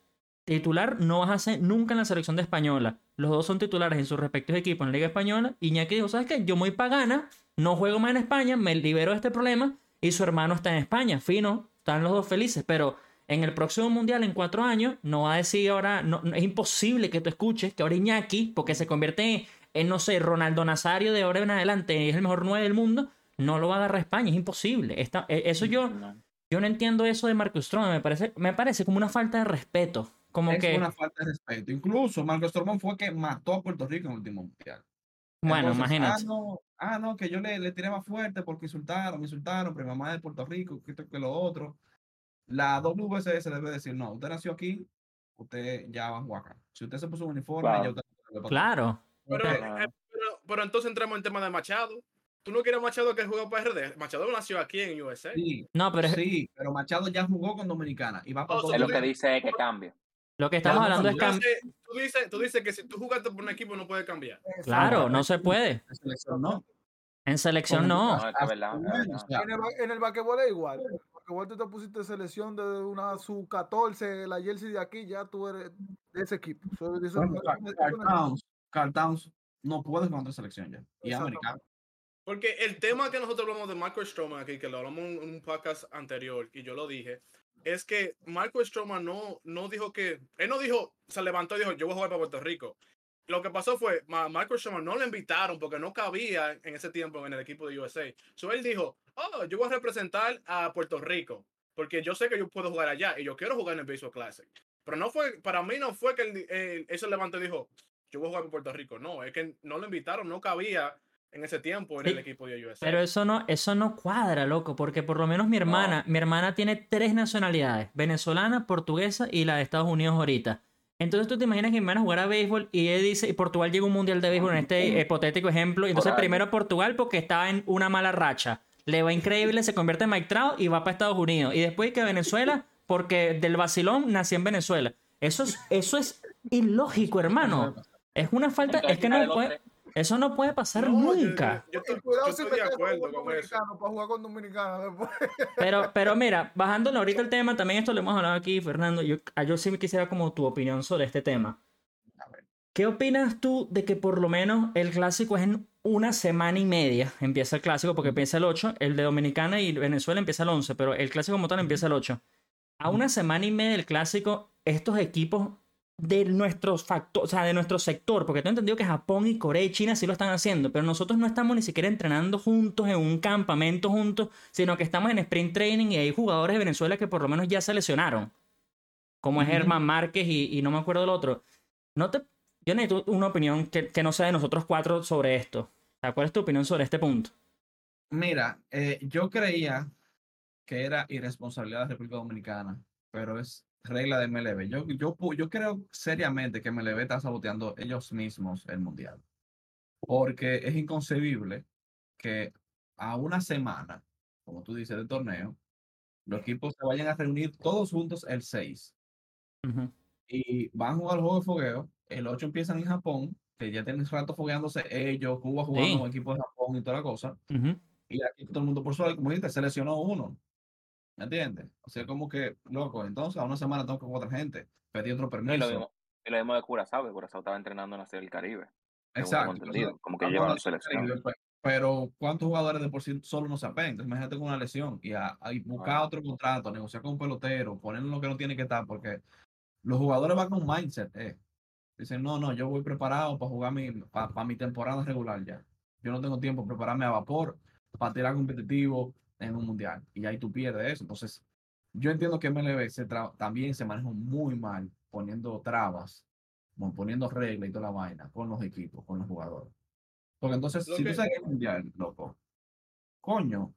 titular no vas a ser nunca en la selección de española. Los dos son titulares en sus respectivos equipos en la Liga Española. Iñaki dijo, ¿sabes qué? Yo voy para Ghana, no juego más en España, me libero de este problema y su hermano está en España. Fino, están los dos felices, pero en el próximo mundial, en cuatro años, no va a decir ahora, no, es imposible que tú escuches que ahora Iñaki, porque se convierte en, no sé, Ronaldo Nazario de ahora en adelante es el mejor nueve del mundo, no lo va a agarrar España, es imposible. Esta- eh, eso yo, No. yo no entiendo eso de Marcus Stroman, me parece, me parece como una falta de respeto. Como es que, una falta de respeto. Incluso Marcos Stormont fue que mató a Puerto Rico en el último mundial. bueno, Entonces, imagínate. Ah, no, ah, no, que yo le, le tiré más fuerte porque insultaron, me insultaron, pero mi mamá es de Puerto Rico, que esto que lo otro. La WSS debe decir, no, usted nació aquí, usted ya va a jugar acá. Si usted se puso un uniforme, Claro. ya usted. Claro. Pero, eh, pero, pero entonces entramos en el tema de Machado. ¿Tú no quieres Machado que juega para RD? Machado nació aquí en USA. Sí, No, pero sí, pero Machado ya jugó con Dominicana y va para Oh, lo que dice es que cambie. lo que estamos hablando es. Entonces, tú, dices, tú dices que si tú jugaste por un equipo no puedes cambiar. Claro, no se puede. En selección no. En selección no. No, es que es verdad, es verdad. O sea, En el, en el basquetbol es igual. Basquetbol tú te pusiste selección de una sub-14, la jersey de aquí, ya tú eres de ese equipo. So, eso- Bueno, Carl- Towns, Carl Towns no puede con otra selección ya. Y es americano. Porque el tema que nosotros hablamos de Marco Stroman aquí, que lo hablamos en un podcast anterior, y yo lo dije, es que Marco Stroman no, no dijo que, él no dijo, se levantó y dijo, yo voy a jugar para Puerto Rico. Lo que pasó fue, Marco Stroman no le invitaron porque no cabía en ese tiempo en el equipo de USA. So él dijo, oh, yo voy a representar a Puerto Rico, porque yo sé que yo puedo jugar allá y yo quiero jugar en el Baseball Classic. Pero no fue, para mí no fue que él, él se levantó y dijo, yo voy a jugar para Puerto Rico. No, es que no lo invitaron, no cabía en ese tiempo en Sí, el equipo de USA. Pero eso no, eso no cuadra, loco, porque por lo menos mi hermana, mi hermana tiene tres nacionalidades, venezolana, portuguesa y la de Estados Unidos ahorita. Entonces tú te imaginas que mi hermana jugara béisbol y ella dice, y Portugal llega a un mundial de béisbol en este hipotético ejemplo, y entonces Por primero Portugal porque estaba en una mala racha, le va increíble, se convierte en Mike Trout y va para Estados Unidos, y después que Venezuela porque del vacilón nació en Venezuela. Eso es, eso es ilógico, hermano. Es una falta, Entonces, es que no puede. Eso no puede pasar No, yo- nunca. Yo, estoy, Y cuidado yo si estoy te de acuerdo con eso. dominicano para jugar con dominicano después. Pero, pero mira, bajándolo ahorita el tema, también esto lo hemos hablado aquí, Fernando. Yo, ah, yo sí quisiera como tu opinión sobre este tema. A ver. ¿Qué opinas tú de que por lo menos el clásico es en una semana y media? Empieza el clásico porque empieza el 8, el de Dominicana y Venezuela empieza el 11, pero el clásico como tal empieza el 8. A una semana y media del clásico, estos equipos de nuestro factor, o sea, de nuestro sector, porque tengo entendido que Japón y Corea y China sí lo están haciendo, pero nosotros no estamos ni siquiera entrenando juntos en un campamento juntos, sino que estamos en sprint training y hay jugadores de Venezuela que por lo menos ya se lesionaron, como es. Germán Márquez y, y no me acuerdo el otro. No te, yo necesito una opinión que, que no sea de nosotros cuatro sobre esto. ¿Cuál es tu opinión sobre este punto? Mira, eh, yo creía que era irresponsabilidad de República Dominicana, pero es regla de MLB. Yo, yo, yo creo seriamente que MLB está saboteando ellos mismos el mundial, porque es inconcebible que a una semana, como tú dices, de torneo, los equipos se vayan a reunir todos juntos el 6 Ujú. y van a jugar el juego de fogueo. El 8 empiezan en Japón, que ya tienen rato fogueándose ellos, Cuba jugando Sí. con equipos de Japón y toda la cosa. Ujú. Y aquí todo el mundo por suerte, como dijiste, seleccionó uno. ¿Me entiendes? O sea, como que, loco, entonces a una semana tengo que otra gente. Pedí otro Y lo permiso. mismo, y lo mismo de Curazao, que Curazao estaba entrenando en la Serie del Caribe. Exacto. entonces, como que lleva la selección. Pero, ¿cuántos jugadores de por sí solo no se apegan? Entonces, imagínate con una lesión y a, buscar Ah. otro contrato, negociar con un pelotero, ponerlo lo que no tiene que estar, porque los jugadores van con mindset. Eh. Dicen, no, no, yo voy preparado para jugar mi, para mi temporada regular ya. Yo no tengo tiempo para prepararme a vapor para tirar competitivo en un mundial. Y ahí tú pierdes eso. Entonces, yo entiendo que MLB se también se maneja muy mal poniendo trabas, poniendo reglas y toda la vaina con los equipos, con los jugadores. Porque entonces, Lo si que- tú sabes que es mundial, loco, coño,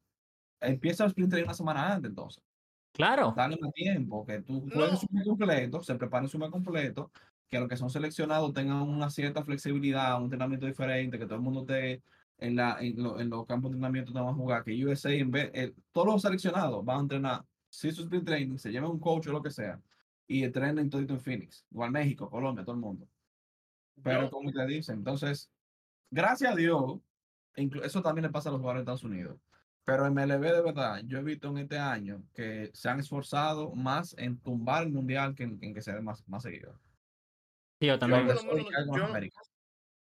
empieza el sprint una semana antes entonces. Claro. Dale más tiempo, que tú No. juegues un mes completo, se preparen su mes completo, que los que son seleccionados tengan una cierta flexibilidad, un entrenamiento diferente, que todo el mundo esté en, la, en, lo- en los campos de entrenamiento donde van a jugar, que USA, en vez, eh, todos los seleccionados van a entrenar, si su sprint training, se lleven un coach o lo que sea, y entrenen todo en Phoenix, igual México, Colombia, todo el mundo. Pero Yo- como te dicen, entonces, gracias a Dios, inclu- eso también le pasa a los jugadores de Estados Unidos. Pero en MLB de verdad, yo he visto en este año que se han esforzado más en tumbar el mundial que en, en que se dé más, más seguido. Sí, yo también. yo- Américas.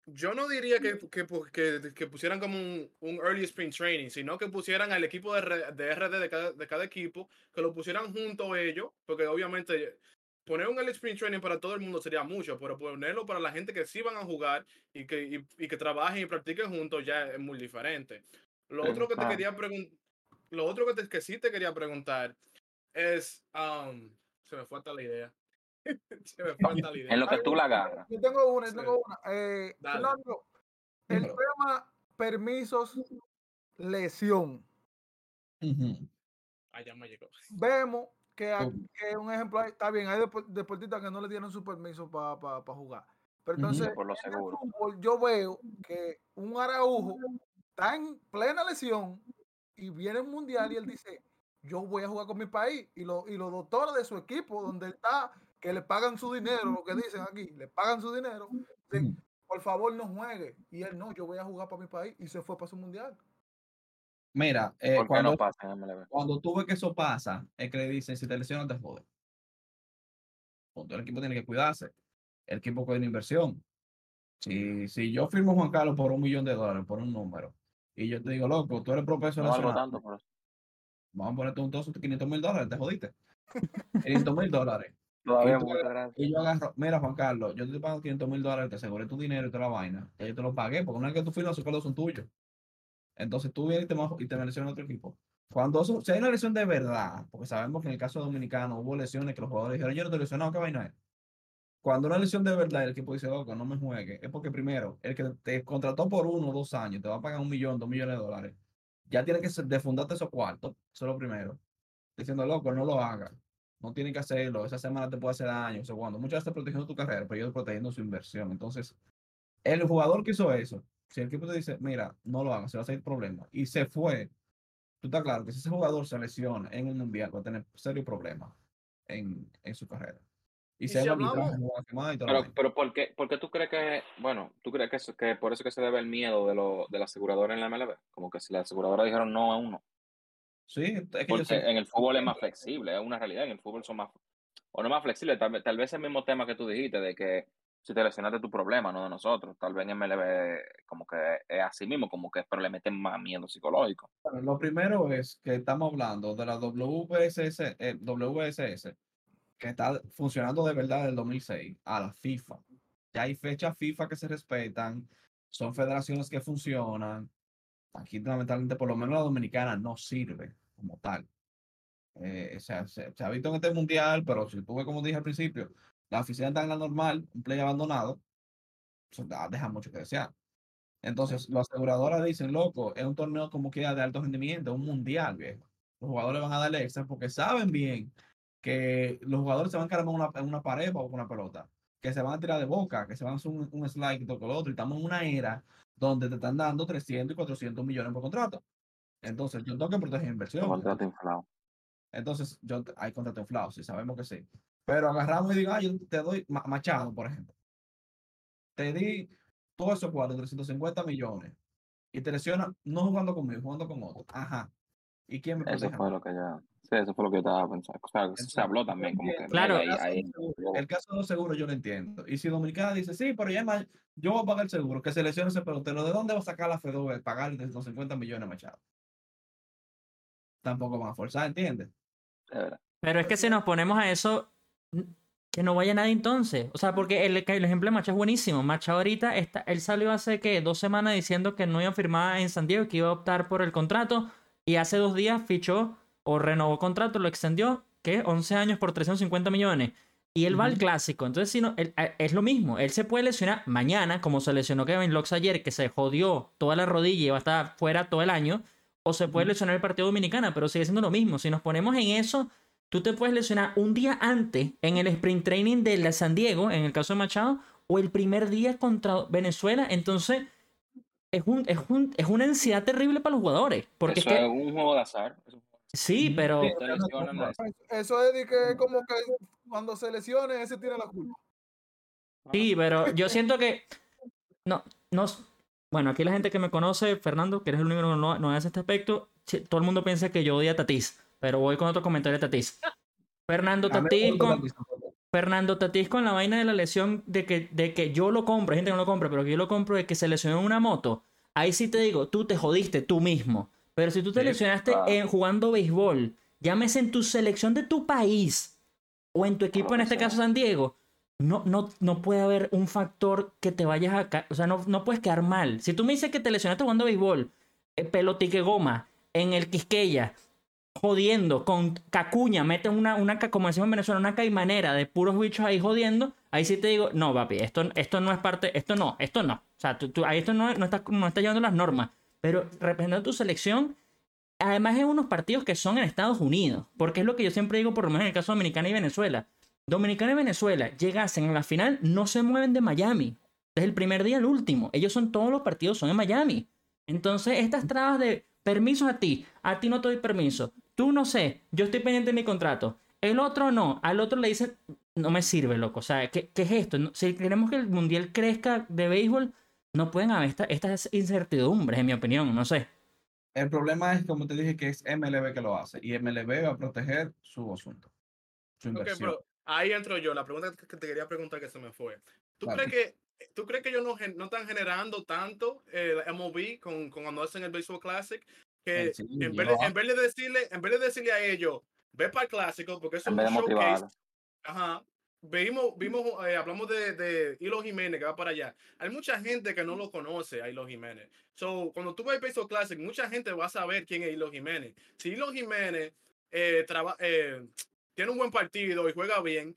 Yo no diría que, que, pu- que- que pusieran como un, un early sprint training, sino que pusieran al equipo de, de RD de cada, de cada equipo, que lo pusieran junto a ellos, porque obviamente poner un early sprint training para todo el mundo sería mucho, pero ponerlo para la gente que sí van a jugar y que, y, y que trabajen y practiquen juntos ya es muy diferente. Lo Sí, otro que te quería preguntar, lo otro que, te- que sí te quería preguntar es, um, se me fue hasta la idea. se me fue hasta la idea. En lo que tú la agarras. Yo tengo una, yo tengo una. Eh. Fernando, el Dímelo. tema permisos, lesión. Ujú. Ah, me llegó. Vemos que, aquí- que un ejemplo, está bien, hay depo- deportistas que no le dieron su permiso para jugar. Pero entonces, Por lo en el seguro. fútbol, yo veo que un Araujo está en plena lesión y viene un mundial y él dice, yo voy a jugar con mi país. Y, lo- y los doctores de su equipo, donde él está, que le pagan su dinero, lo que dicen aquí, le pagan su dinero, por favor no juegue. Y él no, yo voy a jugar para mi país. Y se fue para su mundial. Mira, eh, ¿Por qué cuando, no pasa cuando tú ves que eso pasa, es que le dicen, si te lesionas, te jodes. Punto. El equipo tiene que cuidarse. El equipo coge una inversión. Si, si yo firmo a Juan Carlos por un millón de dólares, por un número, y yo te digo, loco, tú eres propenso No valgo nacional, tanto por eso. vamos a ponerte un toso de 500 mil dólares, te jodiste. 500 mil dólares. Todavía Y muchas gracias. Y yo agarro, mira Juan Carlos, yo te pagando 500 mil dólares, te aseguré tu dinero y toda la vaina. Ya yo te lo pagué, porque una vez que tú firmas, esos cargos son tuyos. Entonces tú vienes y te, y te lesionas otro equipo. Cuando eso, si hay una lesión de verdad, porque sabemos que en el caso dominicano hubo lesiones que los jugadores dijeron, yo no te lesionado, ¿qué vaina es? Cuando una lesión de verdad, el equipo dice, loco, no me juegue, es porque primero, el que te contrató por uno o dos años, te va a pagar un millón, dos millones de dólares, ya tiene que defundarte esos cuartos, eso es lo primero. Diciendo, loco, no lo hagas, no tiene que hacerlo, esa semana te puede hacer daño, segundo. Muchas veces protegiendo tu carrera, pero ellos protegiendo su inversión. Entonces, el jugador que hizo eso, si el equipo te dice, mira, no lo hagas, se va a hacer problema, y se fue, tú estás claro que si ese jugador se lesiona en el mundial, va a tener serios problemas en, en su carrera. Y, Y se si hablamos- y Pero, pero ¿por qué, por qué tú crees que, bueno, tú crees que, eso- que por eso que se debe el miedo de, lo, de la aseguradora en la MLB? Como que si la aseguradora dijeron no a uno. Sí, es que yo Porque sé- en el fútbol es más flexible, es una realidad. En el fútbol son más, o no más flexibles, tal, vez- tal vez el mismo tema que tú dijiste, de que si te lesionaste tu problema, no de nosotros. Tal vez en MLB como que es así mismo, como que pero le meten más miedo psicológico. Bueno, lo primero es que estamos hablando de la WSS, eh, WSS, que está funcionando de verdad del 2006 a la FIFA. Ya hay fechas FIFA que se respetan, son federaciones que funcionan. Aquí, lamentablemente, por lo menos la dominicana no sirve como tal. Eh, o sea, se, se ha visto en este mundial, pero si tú ves, como dije al principio, la oficina está en la normal, un play abandonado, da- deja mucho que desear. Entonces, las aseguradoras dicen, loco, es un torneo como que de alto rendimiento, un mundial, viejo. Los jugadores van a darle extra porque saben bien que los jugadores se van a quedar en una, en una pared o con una pelota, que se van a tirar de boca, que se van a hacer un, un slide y todo con lo otro. Y estamos en una era donde te están dando 300 y 400 millones por contrato. Entonces, yo tengo que proteger inversión. Contrato inflado. Entonces, yo, hay contrato inflado, sí, sabemos que sí. Pero agarramos y digo, ah, yo te doy Ma- Machado, por ejemplo. Te di todo eso cuatro, 350 millones. Y te lesiona no jugando conmigo, jugando con otro. Ajá. ¿Y quién me Eso protege? fue lo que ya. Sí, eso fue lo que yo estaba pensando. O sea, eso se Entonces, habló también, como que. entiendo. Claro. ahí- El caso, ahí- el caso de los seguros yo lo entiendo. Y si Dominicana dice, sí, pero ya más, yo voy a pagar el seguro, que se lesione ese pelotero, ¿de dónde va a sacar la FEDOE pagar los 50 millones a Machado? Tampoco van a forzar, ¿entiendes? Pero es que si nos ponemos a eso, que no vaya nadie entonces. O sea, porque el, el ejemplo de Macha es buenísimo. Macha ahorita, está, él salió hace que dos semanas diciendo que no iba a firmar en San Diego y que iba a optar por el contrato. Y hace dos días fichó o renovó contrato, lo extendió, que 11 años por 350 millones. Y él va al clásico. Entonces, si no, él- es lo mismo. Él se puede lesionar mañana, como se lesionó Kevin Locks ayer, que se jodió toda la rodilla y va a estar fuera todo el año. o se puede lesionar el partido dominicana, pero sigue siendo lo mismo. Si nos ponemos en eso, tú te puedes lesionar un día antes en el sprint training de la San Diego, en el caso de Machado, o el primer día contra Venezuela. Entonces, es, un, es, un, es una ansiedad terrible para los jugadores. Porque Eso es que, es un juego de azar. es un sí, pero Sí. Eso es de que como que cuando se lesione, ese tiene la culpa. Sí, pero yo siento que. No, no. Bueno, aquí la gente que me conoce, Fernando, que eres el único que no, no hace este aspecto, todo el mundo piensa que yo odio a Tatis. Pero voy con otro comentario de Tatis. Fernando gusta con. Fernando Tatis con la vaina de la lesión de que, de que yo lo compro, hay gente que no lo compra, pero que yo lo compro de que se lesionó en una moto. Ahí sí te digo, tú te jodiste tú mismo. Pero si tú te Sí, lesionaste en- jugando béisbol, llámese en tu selección de tu país o en tu equipo, en este sea. caso San Diego, no, no, no puede haber un factor que te vayas a... O sea, no, no puedes quedar mal. Si tú me dices que te lesionaste jugando béisbol, eh, pelotique goma, en el Quisqueya, jodiendo, con cacuña, meten una, una, ca- como decimos en Venezuela, una caimanera de puros bichos ahí jodiendo, ahí sí te digo, no, papi, esto, esto no es parte, esto no, esto no. O sea, tú, tú- ahí esto no, no, está, no está llevando las normas. Pero representando tu selección, además en unos partidos que son en Estados Unidos, porque es lo que yo siempre digo, por lo menos en el caso de Dominicana y Venezuela. Dominicana y Venezuela llegasen a la final, no se mueven de Miami. Desde el primer día al último. Ellos son todos los partidos, son en Miami. Entonces, estas trabas de permisos a ti, a ti no te doy permiso, tú no sé, yo estoy pendiente de mi contrato, el otro no, al otro le dice, no me sirve, loco. O sea, ¿qué, qué es esto? Si queremos que el mundial crezca de béisbol, no pueden haber esta- estas incertidumbres, en mi opinión, no sé. El problema es, como te dije, que es MLB que lo hace. Y MLB va a proteger su asunto. Su Ok, inversión. pero ahí entro yo. La pregunta que te quería preguntar que se me fue. ¿Tú Vale. crees que tú crees que ellos no, no están generando tanto el MLB con, con cuando hacen el Baseball Classic? Que Eh, sí, en, vez de, en vez de decirle, en vez de decirle a ellos, ve para el clásico, porque eso es un showcase. motivar. Ajá. Vimos, vimos, eh, hablamos de, de Hilo Jiménez que va para allá. Hay mucha gente que no lo conoce a Hilo Jiménez. So, cuando tú ves el Baseball Classic, mucha gente va a saber quién es Hilo Jiménez. Si Hilo Jiménez eh, traba- eh, tiene un buen partido y juega bien,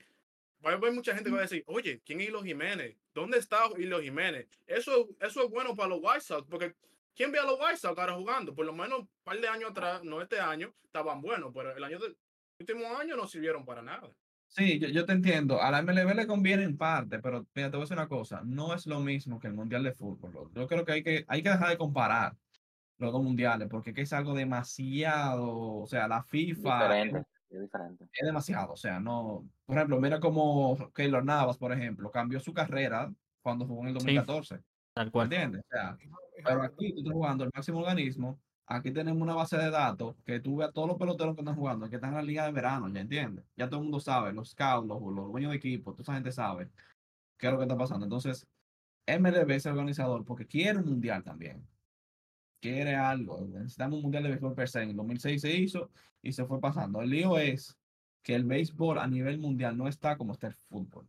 va a haber mucha gente que va a decir, oye, ¿quién es Hilo Jiménez? ¿Dónde está Hilo Jiménez? Eso, eso es bueno para los White Sox, porque ¿quién ve a los White Sox ahora jugando? Por lo menos un par de años atrás, no este año, estaban buenos, pero el año del último año no sirvieron para nada. Sí, yo, yo te entiendo. A la MLB le conviene en parte, pero mira, te voy a decir una cosa. No es lo mismo que el Mundial de Fútbol. Yo creo que hay que, hay que dejar de comparar los dos mundiales, porque es algo demasiado, o sea, la FIFA Diferente. Es diferente. es demasiado, o sea, no, por ejemplo, mira como Keylor Navas, por ejemplo, cambió su carrera cuando jugó en el 2014, Tal cual. ¿entiendes? O sea, pero aquí tú estás jugando el máximo organismo, aquí tenemos una base de datos que tú a todos los peloteros que están jugando, que están en la liga de verano, ¿ya entiendes? Ya todo el mundo sabe, los scouts, los, los dueños de equipo, toda esa gente sabe qué es lo que está pasando. Entonces, MLB es el organizador porque quiere un mundial también. Quiere algo. Necesitamos un mundial de béisbol per se. En el 2006 se hizo y se fue pasando. El lío es que el béisbol a nivel mundial no está como está el fútbol.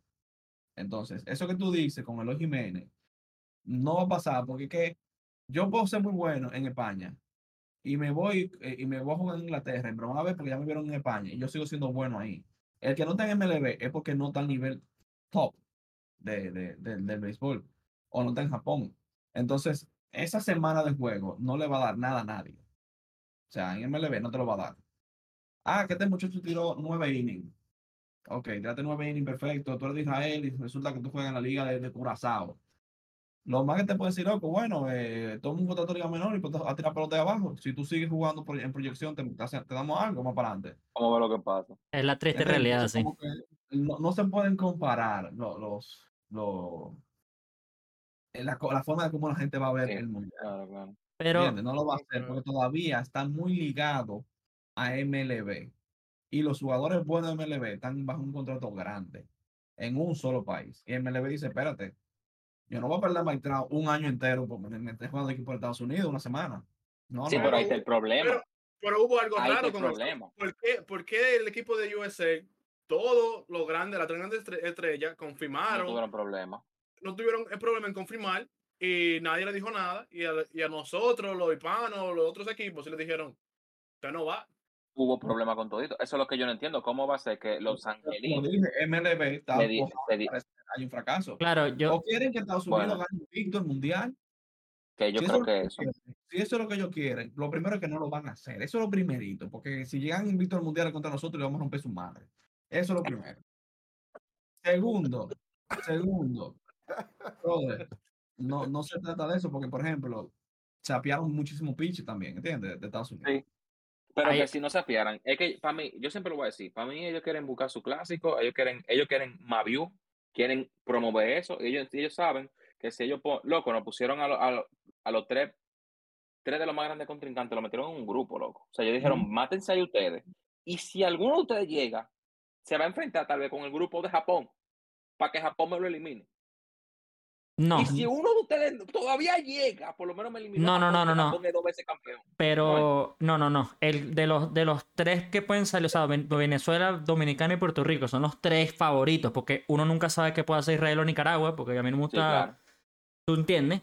Entonces, eso que tú dices con Eloy Jiménez no va a pasar porque que yo puedo ser muy bueno en España y me voy eh, y me voy a jugar en Inglaterra y me van a ver porque ya me vieron en España y yo sigo siendo bueno ahí. El que no está en MLB es porque no está al nivel top de, de- de- del béisbol o no está en Japón. Entonces, esa semana de juego no le va a dar nada a nadie. O sea, en MLB no te lo va a dar. Ah, que este muchacho tiró nueve innings. Ok, tiraste nueve innings, perfecto. Tú eres de Israel y resulta que tú juegas en la liga de Curazao. Lo más que te puede decir, loco, bueno, eh, está en liga menor y pues, a tirar pelota de abajo. Si tú sigues jugando por- en proyección, te, te damos algo más para adelante. Vamos a ver lo que pasa. Es la triste ¿Entiendes? realidad, Entonces, sí. no, no se pueden comparar lo- los, los, eh, la, la forma de cómo la gente va a ver Sí. el mundo. Claro, claro. Pero, ¿Entiendes? No lo va a hacer porque todavía está muy ligado a MLB. Y los jugadores buenos de MLB están bajo un contrato grande en un solo país. Y MLB dice, espérate, yo no voy a perder maestrado un año entero porque me, esté jugando aquí por Estados Unidos una semana. No, Sí, no. pero ahí está el problema. Pero, pero hubo algo Ahí raro el con eso. problema. ¿Por qué, por qué el equipo de USA, todo lo grande, las tres grandes estre- estrellas, No confirmaron, tuvieron problema. no tuvieron el problema en confirmar y nadie le dijo nada? Y a, y a nosotros, los hispanos, los otros equipos, sí le dijeron, usted no va. Hubo problema con todito. Eso es lo que yo no entiendo. ¿Cómo va a ser que los Como angelinos dije, MLB está Le di- apostando le di- año un fracaso. claro, yo, ¿O quieren que Estados Unidos Bueno. gane invicto el mundial? Que yo si creo que eso. quieren, si eso es lo que ellos quieren, lo primero es que no lo van a hacer. Eso es lo primerito, porque si llegan invictos al mundial contra nosotros, le vamos a romper su madre. Eso es lo primero. Segundo, segundo, brother, no, no se trata de eso, porque por ejemplo, se apiaron muchísimo pitch también, ¿entiendes? De Estados Unidos. Sí. Pero Ahí- que si no se apiaran, es que para mí, yo siempre lo voy a decir, para mí ellos quieren buscar su clásico, ellos quieren, ellos quieren más view, quieren promover eso, y ellos, ellos saben que si ellos, loco, nos pusieron a, lo- a, lo- a los tres, tres de los más grandes contrincantes, lo metieron en un grupo, loco. O sea, ellos dijeron, mátense ahí ustedes, y si alguno de ustedes llega, se va a enfrentar tal vez con el grupo de Japón, para que Japón me lo elimine. No, Y si uno de ustedes todavía llega, por lo menos me elimina. No, no, no, no, dos veces campeón. pero no, no, no. El de los de los tres que pueden salir, o sea, Ven- Venezuela, Dominicana y Puerto Rico son los tres favoritos, porque uno nunca sabe qué puede hacer Israel o Nicaragua, porque a mí no me Sí, gusta, claro. tú entiendes.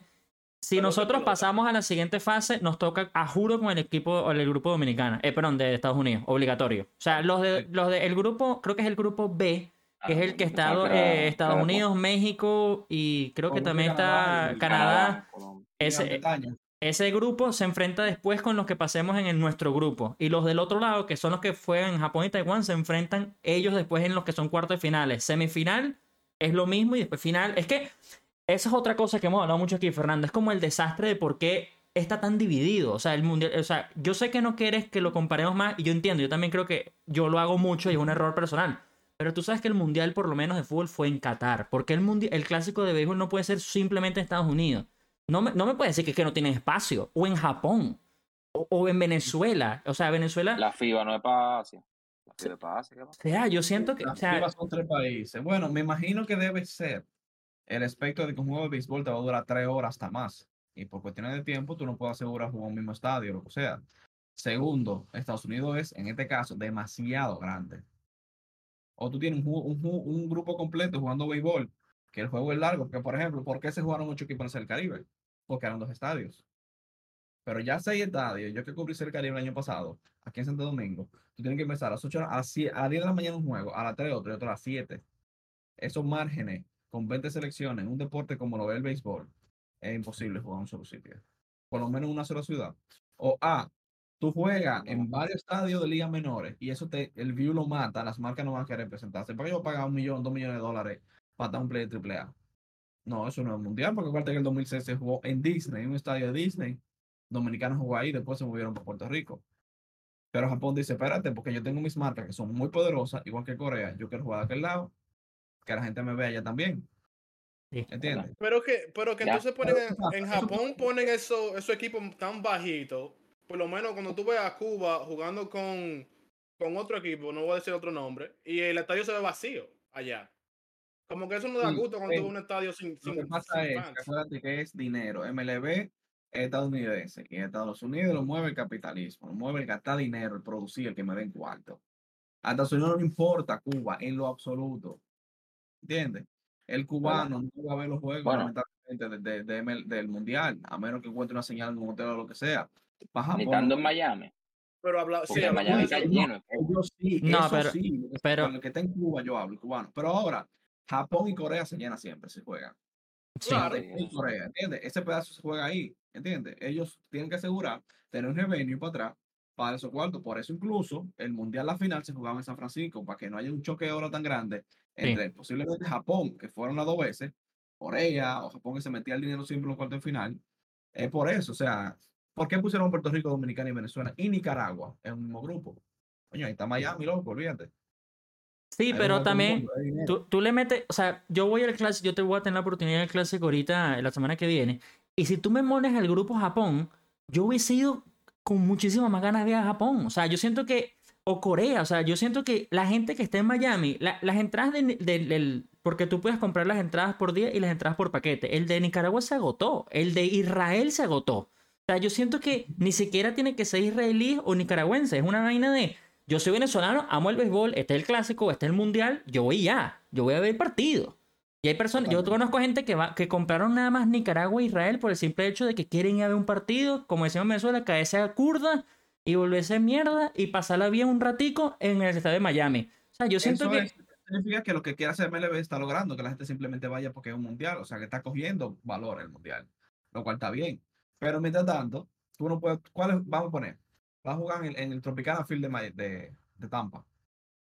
Si Pero nosotros pasamos a la siguiente fase, nos toca, a juro, con el equipo o el grupo dominicano, eh, perdón, de Estados Unidos, obligatorio. O sea, los de, los de el grupo, creo que es el grupo B, que es el que está Empezar eh, a- Estados a- Unidos, México y creo que también está Canadá. Colombia. Ese, ese grupo se enfrenta después con los que pasemos en el- nuestro grupo. Y los del otro lado, que son los que juegan en Japón y Taiwán, se enfrentan ellos después en los que son cuartos de finales. Semifinal es lo mismo y después final. Es que esa es otra cosa que hemos hablado mucho aquí, Fernando. Es como el desastre de por qué está tan dividido. O sea, el mundial. O sea, yo sé que no quieres que lo comparemos más y yo entiendo. Yo también creo que yo lo hago mucho y es un error personal. Pero tú sabes que el mundial, por lo menos de fútbol, fue en Qatar. Porque el, mundi- el clásico de béisbol no puede ser simplemente en Estados Unidos. No me, no me puede decir que, es que no tiene espacio. O en Japón. O, o en Venezuela. O sea, Venezuela. La FIBA no es para Asia. La FIBA es para Asia. ¿qué pasa? O sea, yo siento que. O Las sea, FIBA son tres países. Bueno, me imagino que debe ser el aspecto de que un juego de béisbol te va a durar tres horas hasta más. Y por cuestiones de tiempo, tú no puedes asegurar jugar en un mismo estadio, lo que sea. Segundo, Estados Unidos es, en este caso, demasiado grande. O tú tienes un, un un grupo completo jugando béisbol, que el juego es largo. Que, por ejemplo, ¿por qué se jugaron ocho equipos en el Caribe? Porque eran dos estadios. Pero ya seis estadios, yo que cubrí el Caribe el año pasado, aquí en Santo Domingo, tú tienes que empezar a las 8 a las, sie- a las 10 de la mañana un juego, a las 3 otro y otro a las 7. Esos márgenes con 20 selecciones un deporte como lo ve el béisbol, es imposible jugar en un solo sitio. Por lo menos en una sola ciudad. O A, tú juegas en varios estadios de ligas menores y eso te, el view lo mata, las marcas no van a querer presentarse. ¿Para qué yo pagar un millón, dos millones de dólares para estar un play de AAA? No, eso no es mundial, porque aparte que el 2006 se jugó en Disney, en un estadio de Disney. Dominicanos jugó ahí, después se movieron para Puerto Rico. Pero Japón dice, espérate, porque yo tengo mis marcas que son muy poderosas, igual que Corea, yo quiero jugar de aquel lado, que la gente me vea allá también. Sí. ¿Entiendes? Pero que, pero que Ya. entonces ponen Pero, en, en eso- Japón ponen eso- esos equipos tan bajitos. Por lo menos cuando tú ves a Cuba jugando con, con otro equipo, no voy a decir otro nombre, y el estadio se ve vacío allá. Como que eso no da gusto cuando sí. tú ves un estadio sin, Lo sin, que pasa sin es, que fans. acuérdate que es dinero. MLB es estadounidense y Estados Unidos lo mueve el capitalismo, lo mueve el gastar dinero, el producir, el que me den cuarto. A Estados Unidos no le importa Cuba en lo absoluto. ¿Entiendes? El cubano no va a ver los juegos Bueno. de- de- de ML del mundial, a menos que encuentre una señal en un hotel o lo que sea. Ni estando en. Miami. Pero habla, sí, en Miami está eso. lleno. Ellos sí, No, eso pero- sí, pero- con el que está en Cuba yo hablo, cubano. Pero ahora, Japón y Corea se llenan siempre, se juegan. sí. Claro. Sí, en Corea, ¿entiendes? Ese pedazo se juega ahí, ¿entiendes? Ellos tienen que asegurar tener un revenue para atrás para esos cuartos. Por eso incluso el Mundial, la final, se jugaba en San Francisco, para que no haya un choque de oro tan grande entre posiblemente Japón, que fueron las dos veces, Corea o Japón, que se metía el dinero siempre en los cuartos de final. Es por eso, o sea, ¿por qué pusieron Puerto Rico, Dominicana y Venezuela y Nicaragua en un mismo grupo? Coño, ahí está Miami, loco, olvídate. Sí, Ahí pero también mundo, tú, tú le metes, o sea, yo voy al clásico, yo te voy a tener la oportunidad del clásico ahorita, la semana que viene, y si tú me pones al grupo Japón, yo hubiese ido con muchísimas más ganas de ir a Japón, o sea, yo siento que, o Corea, o sea, yo siento que la gente que está en Miami, la- las entradas de- del, del- porque tú puedes comprar las entradas por día y las entradas por paquete, el de Nicaragua se agotó, el de Israel se agotó, sea, yo siento que ni siquiera tiene que ser israelí o nicaragüense, es una vaina de... Yo soy venezolano, amo el béisbol, este es el clásico, este es el mundial, yo voy ya, yo voy a ver partido. Y hay personas, yo conozco gente que va, que compraron nada más Nicaragua e Israel por el simple hecho de que quieren ir a ver un partido, como decíamos en Venezuela, caerse a curda y volverse mierda y pasarla bien un ratico en el estadio de Miami. O sea, yo siento Eso que... es- significa que lo que quiere hacer MLB está logrando, que la gente simplemente vaya porque es un mundial, o sea, que está cogiendo valor el mundial, lo cual está bien. Pero mientras tanto, tú no puedes, ¿cuáles vamos a poner? Vas a jugar en el, en el Tropicana Field de, de, de Tampa.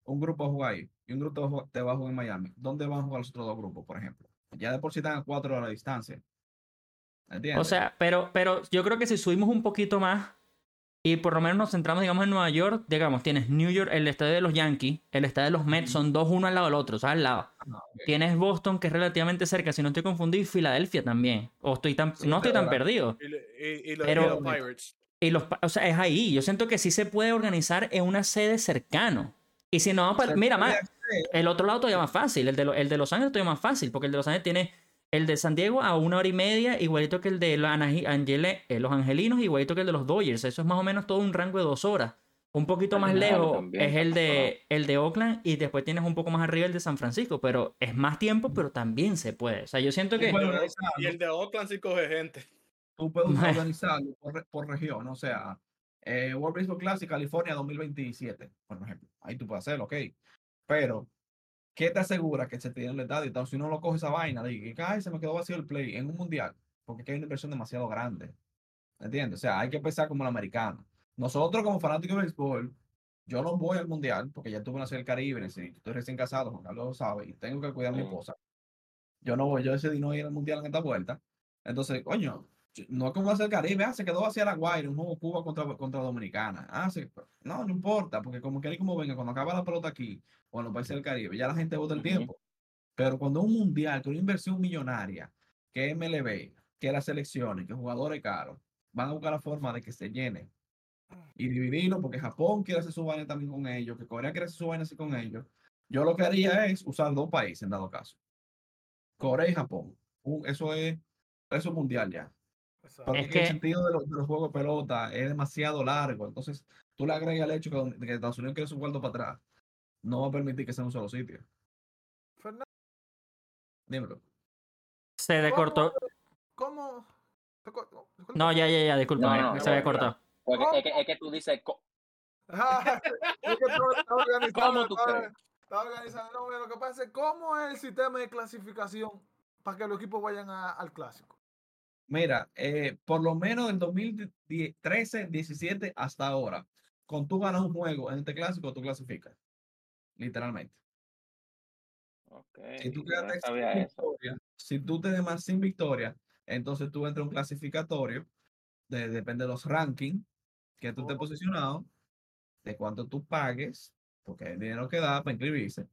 Un grupo va a jugar ahí y un grupo te va a jugar en Miami. ¿Dónde van a jugar los otros dos grupos, por ejemplo? Ya de por sí están a cuatro horas de distancia. ¿Entiendes? O sea, pero, pero yo creo que si subimos un poquito más y por lo menos nos centramos, digamos, en Nueva York, digamos, tienes New York, el estadio de los Yankees, el estadio de los Mets, son dos uno al lado del otro, o sea, al lado. Ah. Tienes Boston, que es relativamente cerca, si no estoy confundido, y Filadelfia también. O estoy tan, Sí, no estoy tan perdido. Y, y- y los, Pero- y los Pirates. Y los, o sea, es ahí. Yo siento que sí se puede organizar en una sede cercano. Y si no, Se mira, más, el otro lado todavía más fácil. El de, lo- el de Los Ángeles todavía más fácil, porque el de Los Ángeles tiene el de San Diego a una hora y media, igualito que el de los, Angele- eh, los Angelinos, igualito que el de los Dodgers. Eso es más o menos todo un rango de dos horas. Un poquito más lejos también, es el de, el de Oakland y después tienes un poco más arriba el de San Francisco, pero es más tiempo, pero también se puede. O sea, yo siento que... Bueno, Y el de Oakland sí coge gente. tú puedes organizarlo por, por región, o sea, eh, World Baseball Classic California 2027, por ejemplo. Ahí tú puedes hacerlo, ok. Pero, ¿qué te asegura que se tiene el estadio? Entonces, si no lo coge esa vaina, de que "Ay, se me quedó vacío el play en un mundial, porque aquí hay una inversión demasiado grande. ¿Entiendes? O sea, hay que pensar como el americano. Nosotros, como fanáticos de béisbol, yo no voy al mundial porque ya tuve nacer el Caribe, necesito- estoy recién casado, Juan Carlos lo sabe, y tengo que cuidar a mi Sí. esposa. Yo no voy, yo decidí no ir al mundial en esta vuelta. Entonces, coño, no es como hacer el Caribe, ah, se quedó hacia la Guaira, un juego Cuba contra, contra Dominicana. Ah, sí, no, no importa, porque como quiera y como venga, cuando acaba la pelota aquí, o en los países del Caribe, ya la gente vota el tiempo. Pero cuando un mundial, que una inversión millonaria, que MLB, que las selecciones, que jugadores caros, van a buscar la forma de que se llene y dividirlo, porque Japón quiere hacer su vaina también con ellos, que Corea quiere hacer su vaina así con ellos. Yo lo que haría es usar dos países en dado caso. Corea y Japón. Un- eso es eso es mundial ya. Es que el sentido de los, de los juegos de pelota es demasiado largo. Entonces, tú le agregas el hecho que, que Estados Unidos quiere su cuarto para atrás. No va a permitir que sea un solo sitio. Fernando, Dímelo. Se recortó. ¿cómo? te co- no, disculpa. Ya, ya, ya, No, no, se había no, cortado. Porque es, que, es que tú dices, co- Ah, es que ¿Cómo tú crees? No, lo que pasa es cómo es el sistema de clasificación para que los equipos vayan a- al clásico. Mira, eh, por lo menos del 2013, 17 hasta ahora, con tú ganas un juego en este clásico, tú clasificas. Literalmente. Ok, Si tú yo quedaste no victoria, si tú te demas sin victoria, entonces tú entras a un clasificatorio, de- depende de los rankings que tú estés Oh. posicionado, de cuánto tú pagues, porque el dinero que da para inscribirse.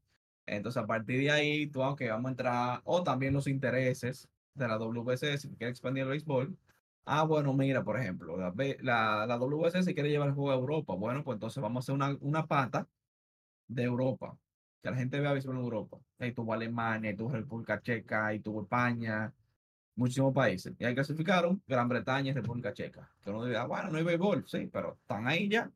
Entonces, a partir de ahí, tú, aunque vamos a entrar, o también los intereses de la WSS, que quiere expandir el béisbol. Ah, bueno, mira, por ejemplo, la, la, la WSS quiere llevar el juego a Europa. Bueno, pues entonces vamos a hacer una, una pata de Europa, que la gente vea béisbol en Europa. Ahí tuvo Alemania, ahí tuvo República Checa, y tuvo España, muchísimos países. Y ahí clasificaron Gran Bretaña y República Checa. Que uno diría, "Ah, bueno, no hay béisbol, sí, pero están ahí ya.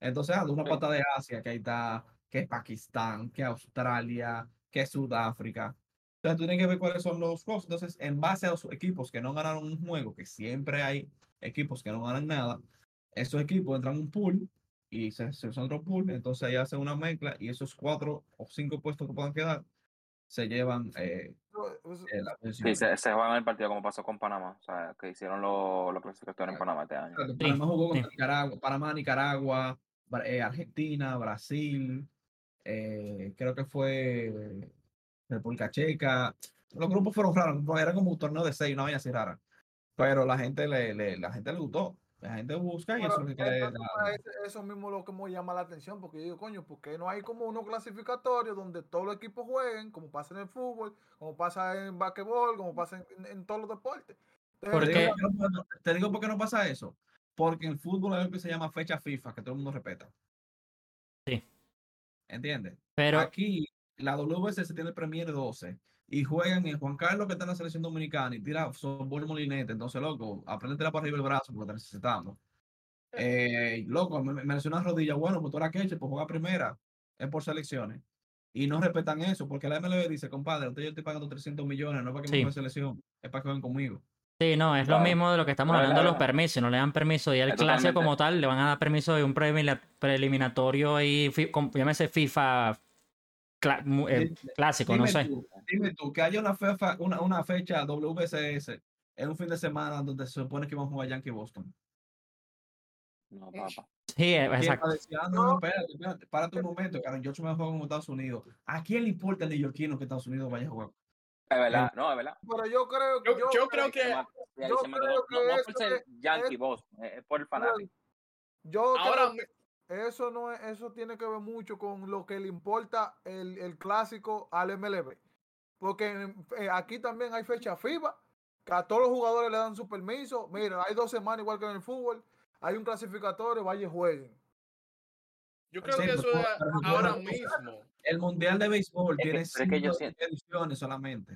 Entonces, ah, de una pata de Asia, que ahí está, que es Pakistán, que Australia, que Sudáfrica. Entonces, tú tienes que ver cuáles son los costos. Entonces, en base a los equipos que no ganaron un juego, que siempre hay equipos que no ganan nada, esos equipos entran en un pool y se, se usa otro pool, entonces ahí hacen una mezcla y esos cuatro o cinco puestos que puedan quedar se llevan eh, eso- eh, la Sí, se, se juegan el partido como pasó con Panamá. O sea, que hicieron los los clasificatorios en Panamá este año. Claro, Panamá jugó sí. contra Nicaragua, Panamá, Nicaragua, eh, Argentina, Brasil, eh, creo que fue eh, República Checa. Los grupos fueron raros, era como un torneo de seis, una vaina así rara. Pero la gente le, le- la gente le gustó. La gente busca y eso es lo que quiere. entonces, la- ese- eso mismo lo que me llama la atención, porque yo digo, coño, porque no hay como unos clasificatorios donde todos los equipos jueguen, como pasa en el fútbol, como pasa en basquetbol, como pasa en, en todos los deportes. Te ¿Por Entonces, qué? digo, por qué no- te digo por qué no pasa eso. Porque en el fútbol hay algo que se llama fecha FIFA, que todo el mundo respeta. Sí. ¿Entiendes? Pero, Aquí la WSS tiene el Premier 12 y juegan en Juan Carlos que está en la selección dominicana y tira softball molinete. Entonces, loco, aprende a tirar para arriba el brazo porque te necesitamos. Eh, loco, me, me mencionas rodilla. Bueno, pues tú eras queche, pues juega primera. Es por selecciones. Y no respetan eso porque la MLB dice, compadre, usted yo estoy pagando 300 millones, no es para que Sí. me juegue selección, es para que jueguen conmigo. sí, no, es lo mismo de lo que estamos Claro, hablando de los permisos. No le dan permiso y al Es clásico totalmente- como tal le van a dar permiso de un preliminatorio com- llámese FIFA cla- eh, clásico, no sé. tú, dime tú, que haya una, fefa- una, una fecha WSS es un fin de semana donde se supone que vamos a jugar Yankee Boston. No, papá. Sí, eh, ¿Quién va a exacto. ah, no, no, espérate, espérate, párate un momento, Karen George me juega con Estados Unidos. ¿A quién le importa el neoyorquino que Estados Unidos vaya a jugar? Es verdad, no, es verdad. Pero yo creo que. Yo, yo creo que yo creo que no, no eso por ser es- Yankee es- Boston, es por el fanático. Yo ahora creo que eso no es, eso tiene que ver mucho con lo que le importa el, el clásico al MLB. Porque eh, aquí también hay fecha FIBA, que a todos los jugadores le dan su permiso. Mira, hay dos semanas igual que en el fútbol, hay un clasificatorio, vaya y jueguen. yo creo Sí, que eso es ahora mismo. El Mundial de Béisbol Es que- tiene es que yo cinco siento- ediciones solamente.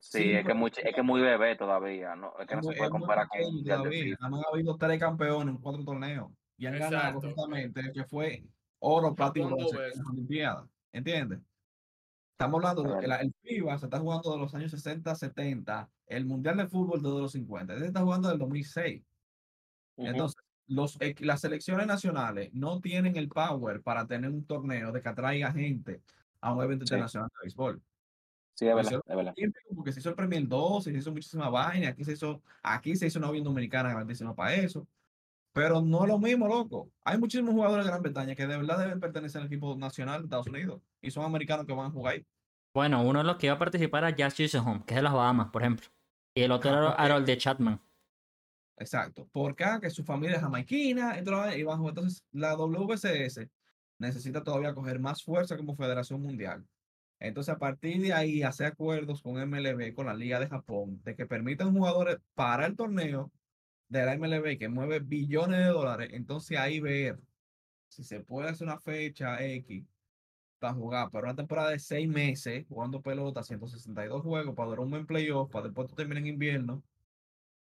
Sí, Sí, es que muy, es que muy bebé todavía, no, es que no Es se puede comparar con un mundial de todavía. FIFA. Nada más ha habido tres campeones en cuatro torneos y han ganado Exacto. justamente que fue oro, dos en las Olimpiadas. ¿Entiendes? Estamos hablando de que la- el FIBA se está jugando de los años 60, 70, el Mundial de Fútbol desde los 50, este está jugando del 2006. Ujú. Entonces, los, las selecciones nacionales no tienen el power para tener un torneo de que atraiga gente a un evento Sí. internacional de béisbol. Sí, es verdad, es verdad. Porque se hizo el Premier 2, se hizo muchísima vaina, aquí se hizo, aquí se hizo una bien dominicana grandísima para eso. Pero no es lo mismo, loco. Hay muchísimos jugadores de Gran Bretaña que de verdad deben pertenecer al equipo nacional de Estados Unidos y son americanos que van a jugar ahí. Bueno, uno de los que iba a participar era Josh Chisholm, que es de las Bahamas, por ejemplo. Y el otro Ah, era. Harold de Chapman. Exacto. Porque que su familia es jamaiquina y, todo, y van a jugar. Entonces, la WCS necesita todavía coger más fuerza como Federación Mundial. Entonces, a partir de ahí, hacer acuerdos con MLB, con la Liga de Japón, de que permitan jugadores para el torneo de la MLB que mueve billones de dólares. Entonces, ahí ver si se puede hacer una fecha X para jugar, para una temporada de seis meses, jugando pelota, 162 juegos, para durar un buen playoff, para después tú termines en invierno,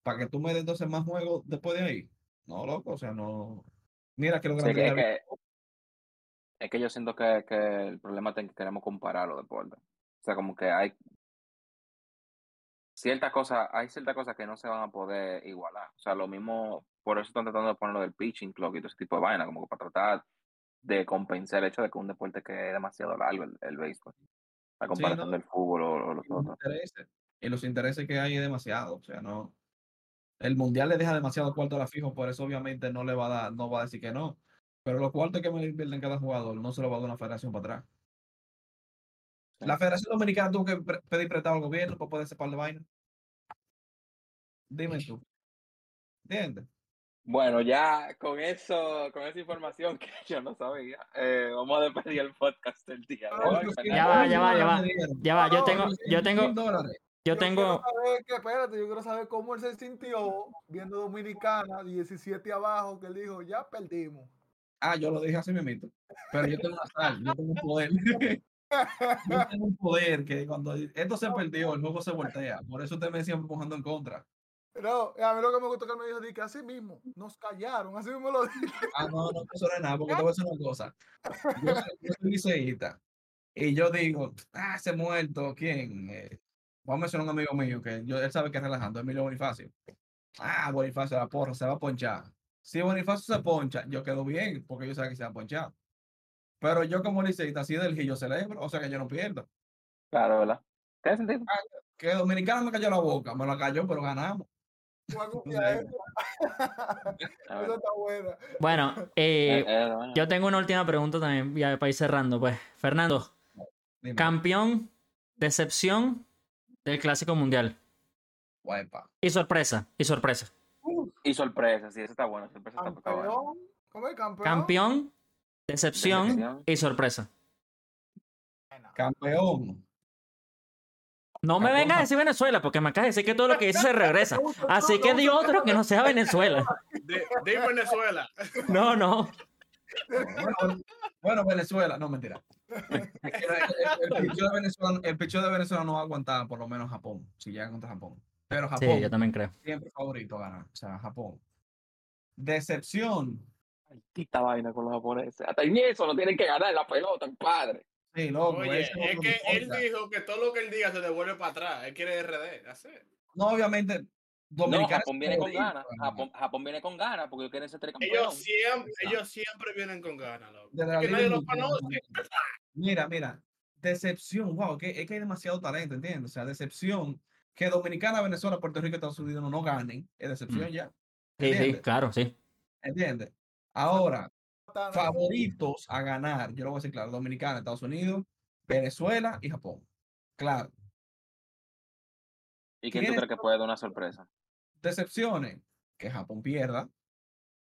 para que tú me des entonces más juegos después de ahí. No, loco, o sea, no. Mira que lo Sí, grande que- de es, que, es que yo siento que, que el problema es que queremos comparar los deportes. O sea, como que hay ciertas cosas, hay ciertas cosas que no se van a poder igualar. O sea, lo mismo, por eso están tratando de ponerlo del pitching clock y todo ese tipo de vaina, como que para tratar de compensar el hecho de que un deporte que es demasiado largo, el, el béisbol, a comparación no. del fútbol o, los otros. intereses. Y los intereses que hay es demasiado. O sea, no. El mundial le deja demasiado cuarto a la fijo, por eso obviamente no le va a dar, no va a decir que no. Pero los cuartos que me invierten cada jugador no se lo va a dar una federación para atrás. La Federación Dominicana tuvo que pre- pedir prestado al gobierno para poder separar de vaina. Dime tú. ¿Entiendes? Bueno, ya con eso, con esa información que yo no sabía, eh, vamos a despedir el podcast del día de hoy. Ocho, Ya va, ya va, ya va. Ya va, yo tengo, yo tengo, yo quiero tengo, saber que, espérate, yo quiero saber cómo él se sintió viendo Dominicana 17 abajo, que él dijo, ya perdimos. Ah, yo lo dije así mismito. Pero yo tengo una sal, yo tengo un poder. yo tengo un poder que cuando esto se perdió, el juego se voltea. Por eso usted me siempre empujando en contra. No, a mí lo que me gustó que él me dijo, di que así mismo, nos callaron, así mismo lo dije. Ah, no, no, no es nada, porque te voy a decir una cosa. Yo soy, yo soy liceísta, y yo digo, ah, ese muerto, ¿quién? Eh, vamos a mencionar a un amigo mío que yo, él sabe que es relajando, Emilio Bonifacio. Ah, Bonifacio, la porra, se va a ponchar. Si Bonifacio se poncha, yo quedo bien, porque yo sé que se va a ponchar. Pero yo como liceísta, así del Gil, yo celebro, o sea que yo no pierdo. Claro, ¿verdad? ¿Tiene sentido? Que Dominicana me cayó la boca, me la cayó, pero ganamos. Bueno, Eh, bueno. yo tengo una última pregunta también, ya para ir cerrando, pues. Fernando, Dime, campeón, decepción del Clásico Mundial. guaypa. Y sorpresa, y sorpresa. Y sorpresa, sí, eso está bueno. Sorpresa está, bueno. Campeón. ¿Cómo es campeón? Campeón, decepción Decepción. y sorpresa. Campeón. No me vengas a decir Venezuela, porque me acabas de decir que todo lo que dice se regresa. Así que di otro que no sea Venezuela. De, de Venezuela. No, no. Bueno, bueno, Venezuela, no mentira. El, el, el picheo de Venezuela, el picheo de Venezuela no va a aguantar por lo menos Japón, si llega contra Japón. Pero Sí, Japón yo también creo. siempre favorito a ganar, o sea, Japón. Decepción. Maldita vaina con los japoneses. Hasta en eso no tienen que ganar la pelota, padre. Sí, loco, Oye, es que él dijo que todo lo que él diga se devuelve para atrás. Él quiere RD. Así. No, obviamente, No, Dominicana. Japón viene con ganas. Japón, Japón viene con ganas porque ellos quieren ser tricampeón. Ellos siempre, ellos siempre vienen con ganas, loco. De la Es que Liga nadie los Dominicana, conoce. Mira, mira, decepción, wow, que, es que hay demasiado talento, ¿entiendes? O sea, decepción que Dominicana, Venezuela, Puerto Rico y Estados Unidos no, no ganen, es decepción Mm. ya. Sí, sí, claro, sí. ¿Entiendes? Ahora, favoritos a ganar, yo lo voy a decir claro, Dominicana, Estados Unidos, Venezuela y Japón. Claro, ¿Y quién tú ¿Quiénes crees que puede dar una sorpresa? decepciones, que Japón pierda,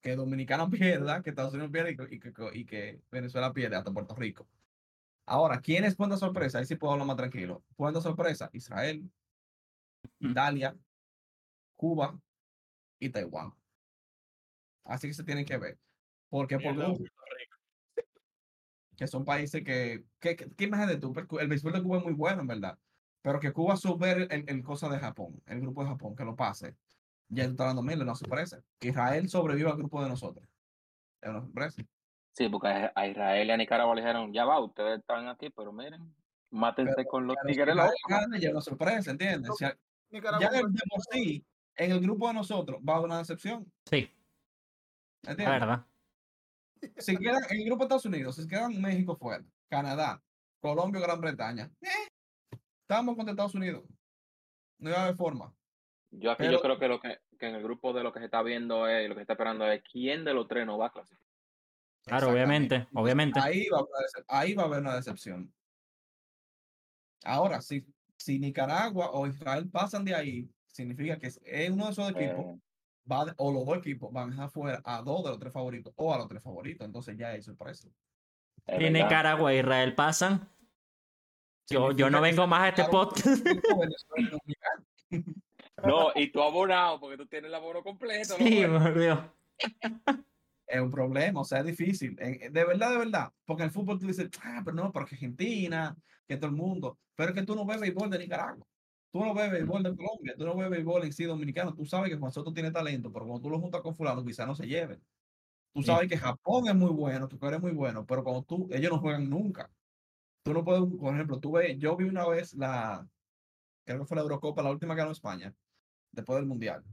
que Dominicana pierda, que Estados Unidos pierda y que, y Venezuela pierda hasta Puerto Rico. Ahora, ¿quiénes pueden dar sorpresa? Ahí sí puedo hablar más tranquilo. Pueden dar sorpresa Israel. Italia, Cuba y Taiwán. Así que se tienen que ver. Porque por Puerto Rico. que son países que, que, que- ¿qué imagen de tú? Pues, El béisbol de Cuba es muy bueno, en verdad. Pero que Cuba supere el, el cosa de Japón, el grupo de Japón, que lo pase. Ya tú estás dando mil, no sorpresa. Que Israel sobreviva al grupo de nosotros. Es una sorpresa. Sí, porque a Israel y a Nicaragua le dijeron, ya va, ustedes están aquí, pero miren, mátense Pero- con los Tigres ya es una sorpresa, ¿entiendes? Si a- Nicaragua ya de, fue- de por sí, en el grupo de nosotros va a haber una decepción. Sí, la ¿Entiendes? verdad. Si quedan en el grupo de Estados Unidos, si quedan México fuera, Canadá, Colombia o Gran Bretaña, eh, estamos contra Estados Unidos. No iba a haber forma. Yo aquí Pero- yo creo que lo que, que en el grupo de lo que se está viendo es, lo que se está esperando es quién de los tres no va a clasificar. Claro, obviamente, obviamente. Ahí va, a haber una decep- ahí va a haber una decepción. Ahora, si, si Nicaragua o Israel pasan de ahí, significa que es es uno de esos equipos, Eh, va de- o los dos equipos van a dejar fuera a dos de los tres favoritos o a los tres favoritos. Entonces ya hay sorpresa. verdad. Nicaragua e Israel pasan, yo, yo no vengo más a este podcast. Y. No, y tú abonado, porque tú tienes el abono completo. Sí, por Dios. es un problema, o sea, es difícil. De verdad, de verdad. Porque en el fútbol tú dices, ah, pero no, porque Argentina, que todo el mundo. Pero es que tú no ves béisbol de Nicaragua. Tú no ves béisbol de Colombia. Tú no ves béisbol en sí dominicano. Tú sabes que Juan Soto tiene talento, pero cuando tú lo juntas con fulano, quizás no se lleven. Tú Sí. sabes que Japón es muy bueno, que Corea es muy bueno, pero cuando tú, ellos no juegan nunca. Tú no puedes, por ejemplo, tú ves, yo vi una vez la, creo que fue la Eurocopa, la última que ganó España, después del Mundial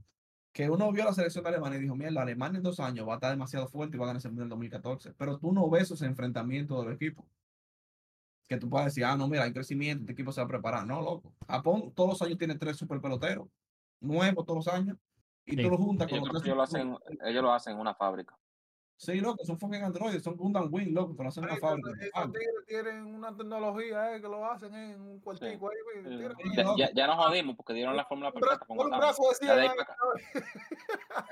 que uno vio a la selección de Alemania y dijo, mira, Alemania en dos años va a estar demasiado fuerte y va a ganar ese mundial 2014. Pero tú no ves esos enfrentamientos de los equipos. Que tú puedes decir, ah, no, mira, hay crecimiento, este equipo se va a preparar. No, loco. Japón todos los años tiene tres super peloteros, nuevos todos los años, y Sí. tú lo juntas con creo los tres ellos lo hacen, ellos lo hacen en una fábrica. Sí, loco, son fucking androides, son Gundam Wing, loco, que lo hacen en una fábrica. esos- esos tigres tienen una tecnología eh, que lo hacen eh, en un cuartico ahí. Sí. Ya, ya, ya nos jodimos porque dieron la fórmula perfecta con un brazo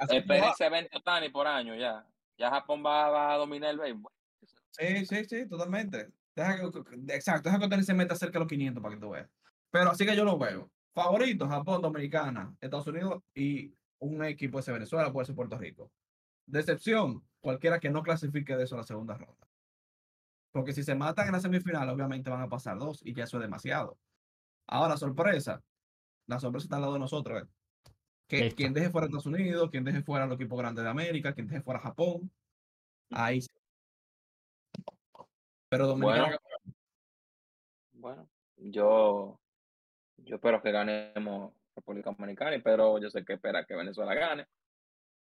ese evento Otani por año ya. Ya Japón va, va a dominar el béisbol. Sí, sí, sí, totalmente. Deja que, exacto, deja que Otani se meta cerca de los 500 para que tú veas. Pero así que yo lo veo. Favoritos, Japón, Dominicana, Estados Unidos y un equipo ser Venezuela, puede ser Puerto Rico. Decepción, cualquiera que no clasifique de eso a la segunda ronda. Porque si se matan en la semifinal, obviamente van a pasar dos y ya eso es demasiado. Ahora, sorpresa. La sorpresa está al lado de nosotros. ¿eh? Que quien deje fuera a Estados Unidos, quien deje fuera al equipo grande de América, quien deje fuera a Japón. Ahí sí. Pero Dominicana Bueno, yo, yo espero que ganemos República Dominicana, y pero yo sé que espera que Venezuela gane.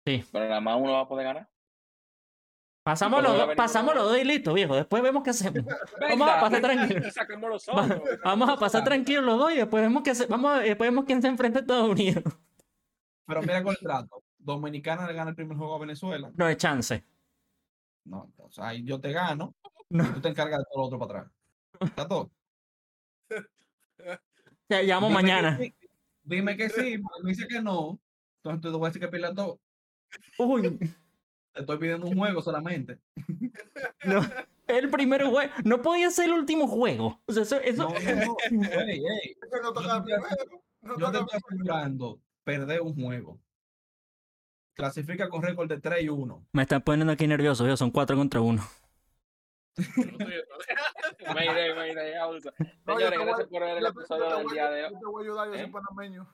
Sí. Pero nada más uno va a poder ganar. Pasamos los dos, pasamos los dos y listo, viejo. Después vemos qué hacemos. Vamos a pasar tranquilo. Sacamos los Va- otros. Vamos a pasar tranquilos los dos y después vemos que se, vamos, a- después vemos quién se enfrenta a Estados Unidos. Pero mira con el trato. Dominicana le gana el primer juego a Venezuela. No hay chance. No, entonces ahí yo te gano No. y tú te encargas de todo lo otro para atrás. ¿Está todo? Te llamo Dime que mañana. sí, Dime que sí, porque me dice que no. Entonces te voy a decir que pierdas todo. Uy, Te estoy pidiendo un juego solamente. no. El primer juego. No podía ser el último juego. O sea, eso, eso- No, no, no. Ey, ey, Ese no toca Yo te- primero, no Yo te toca estoy asegurando perder un juego. Clasifica con récord de 3 y 1. Me están poniendo aquí nervioso, yo. Son cuatro contra uno. Mayday, mayday, abusa. No, Señores, voy- gracias por ver el yo te- yo episodio del voy- día de hoy. Yo te voy a ayudar, yo ¿Eh? soy panameño.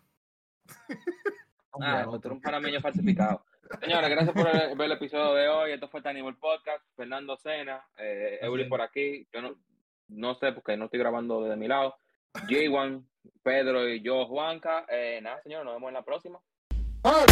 Ah, otro un panameño falsificado. Señores, gracias por el- ver el episodio de hoy. Esto fue Tanimal Podcast. Fernando Sena, eh, es. por aquí. Yo no, no sé porque no estoy grabando desde mi lado. J1, Pedro y yo, Juanca. Eh, nada, señores, nos vemos en la próxima. ¡Ay!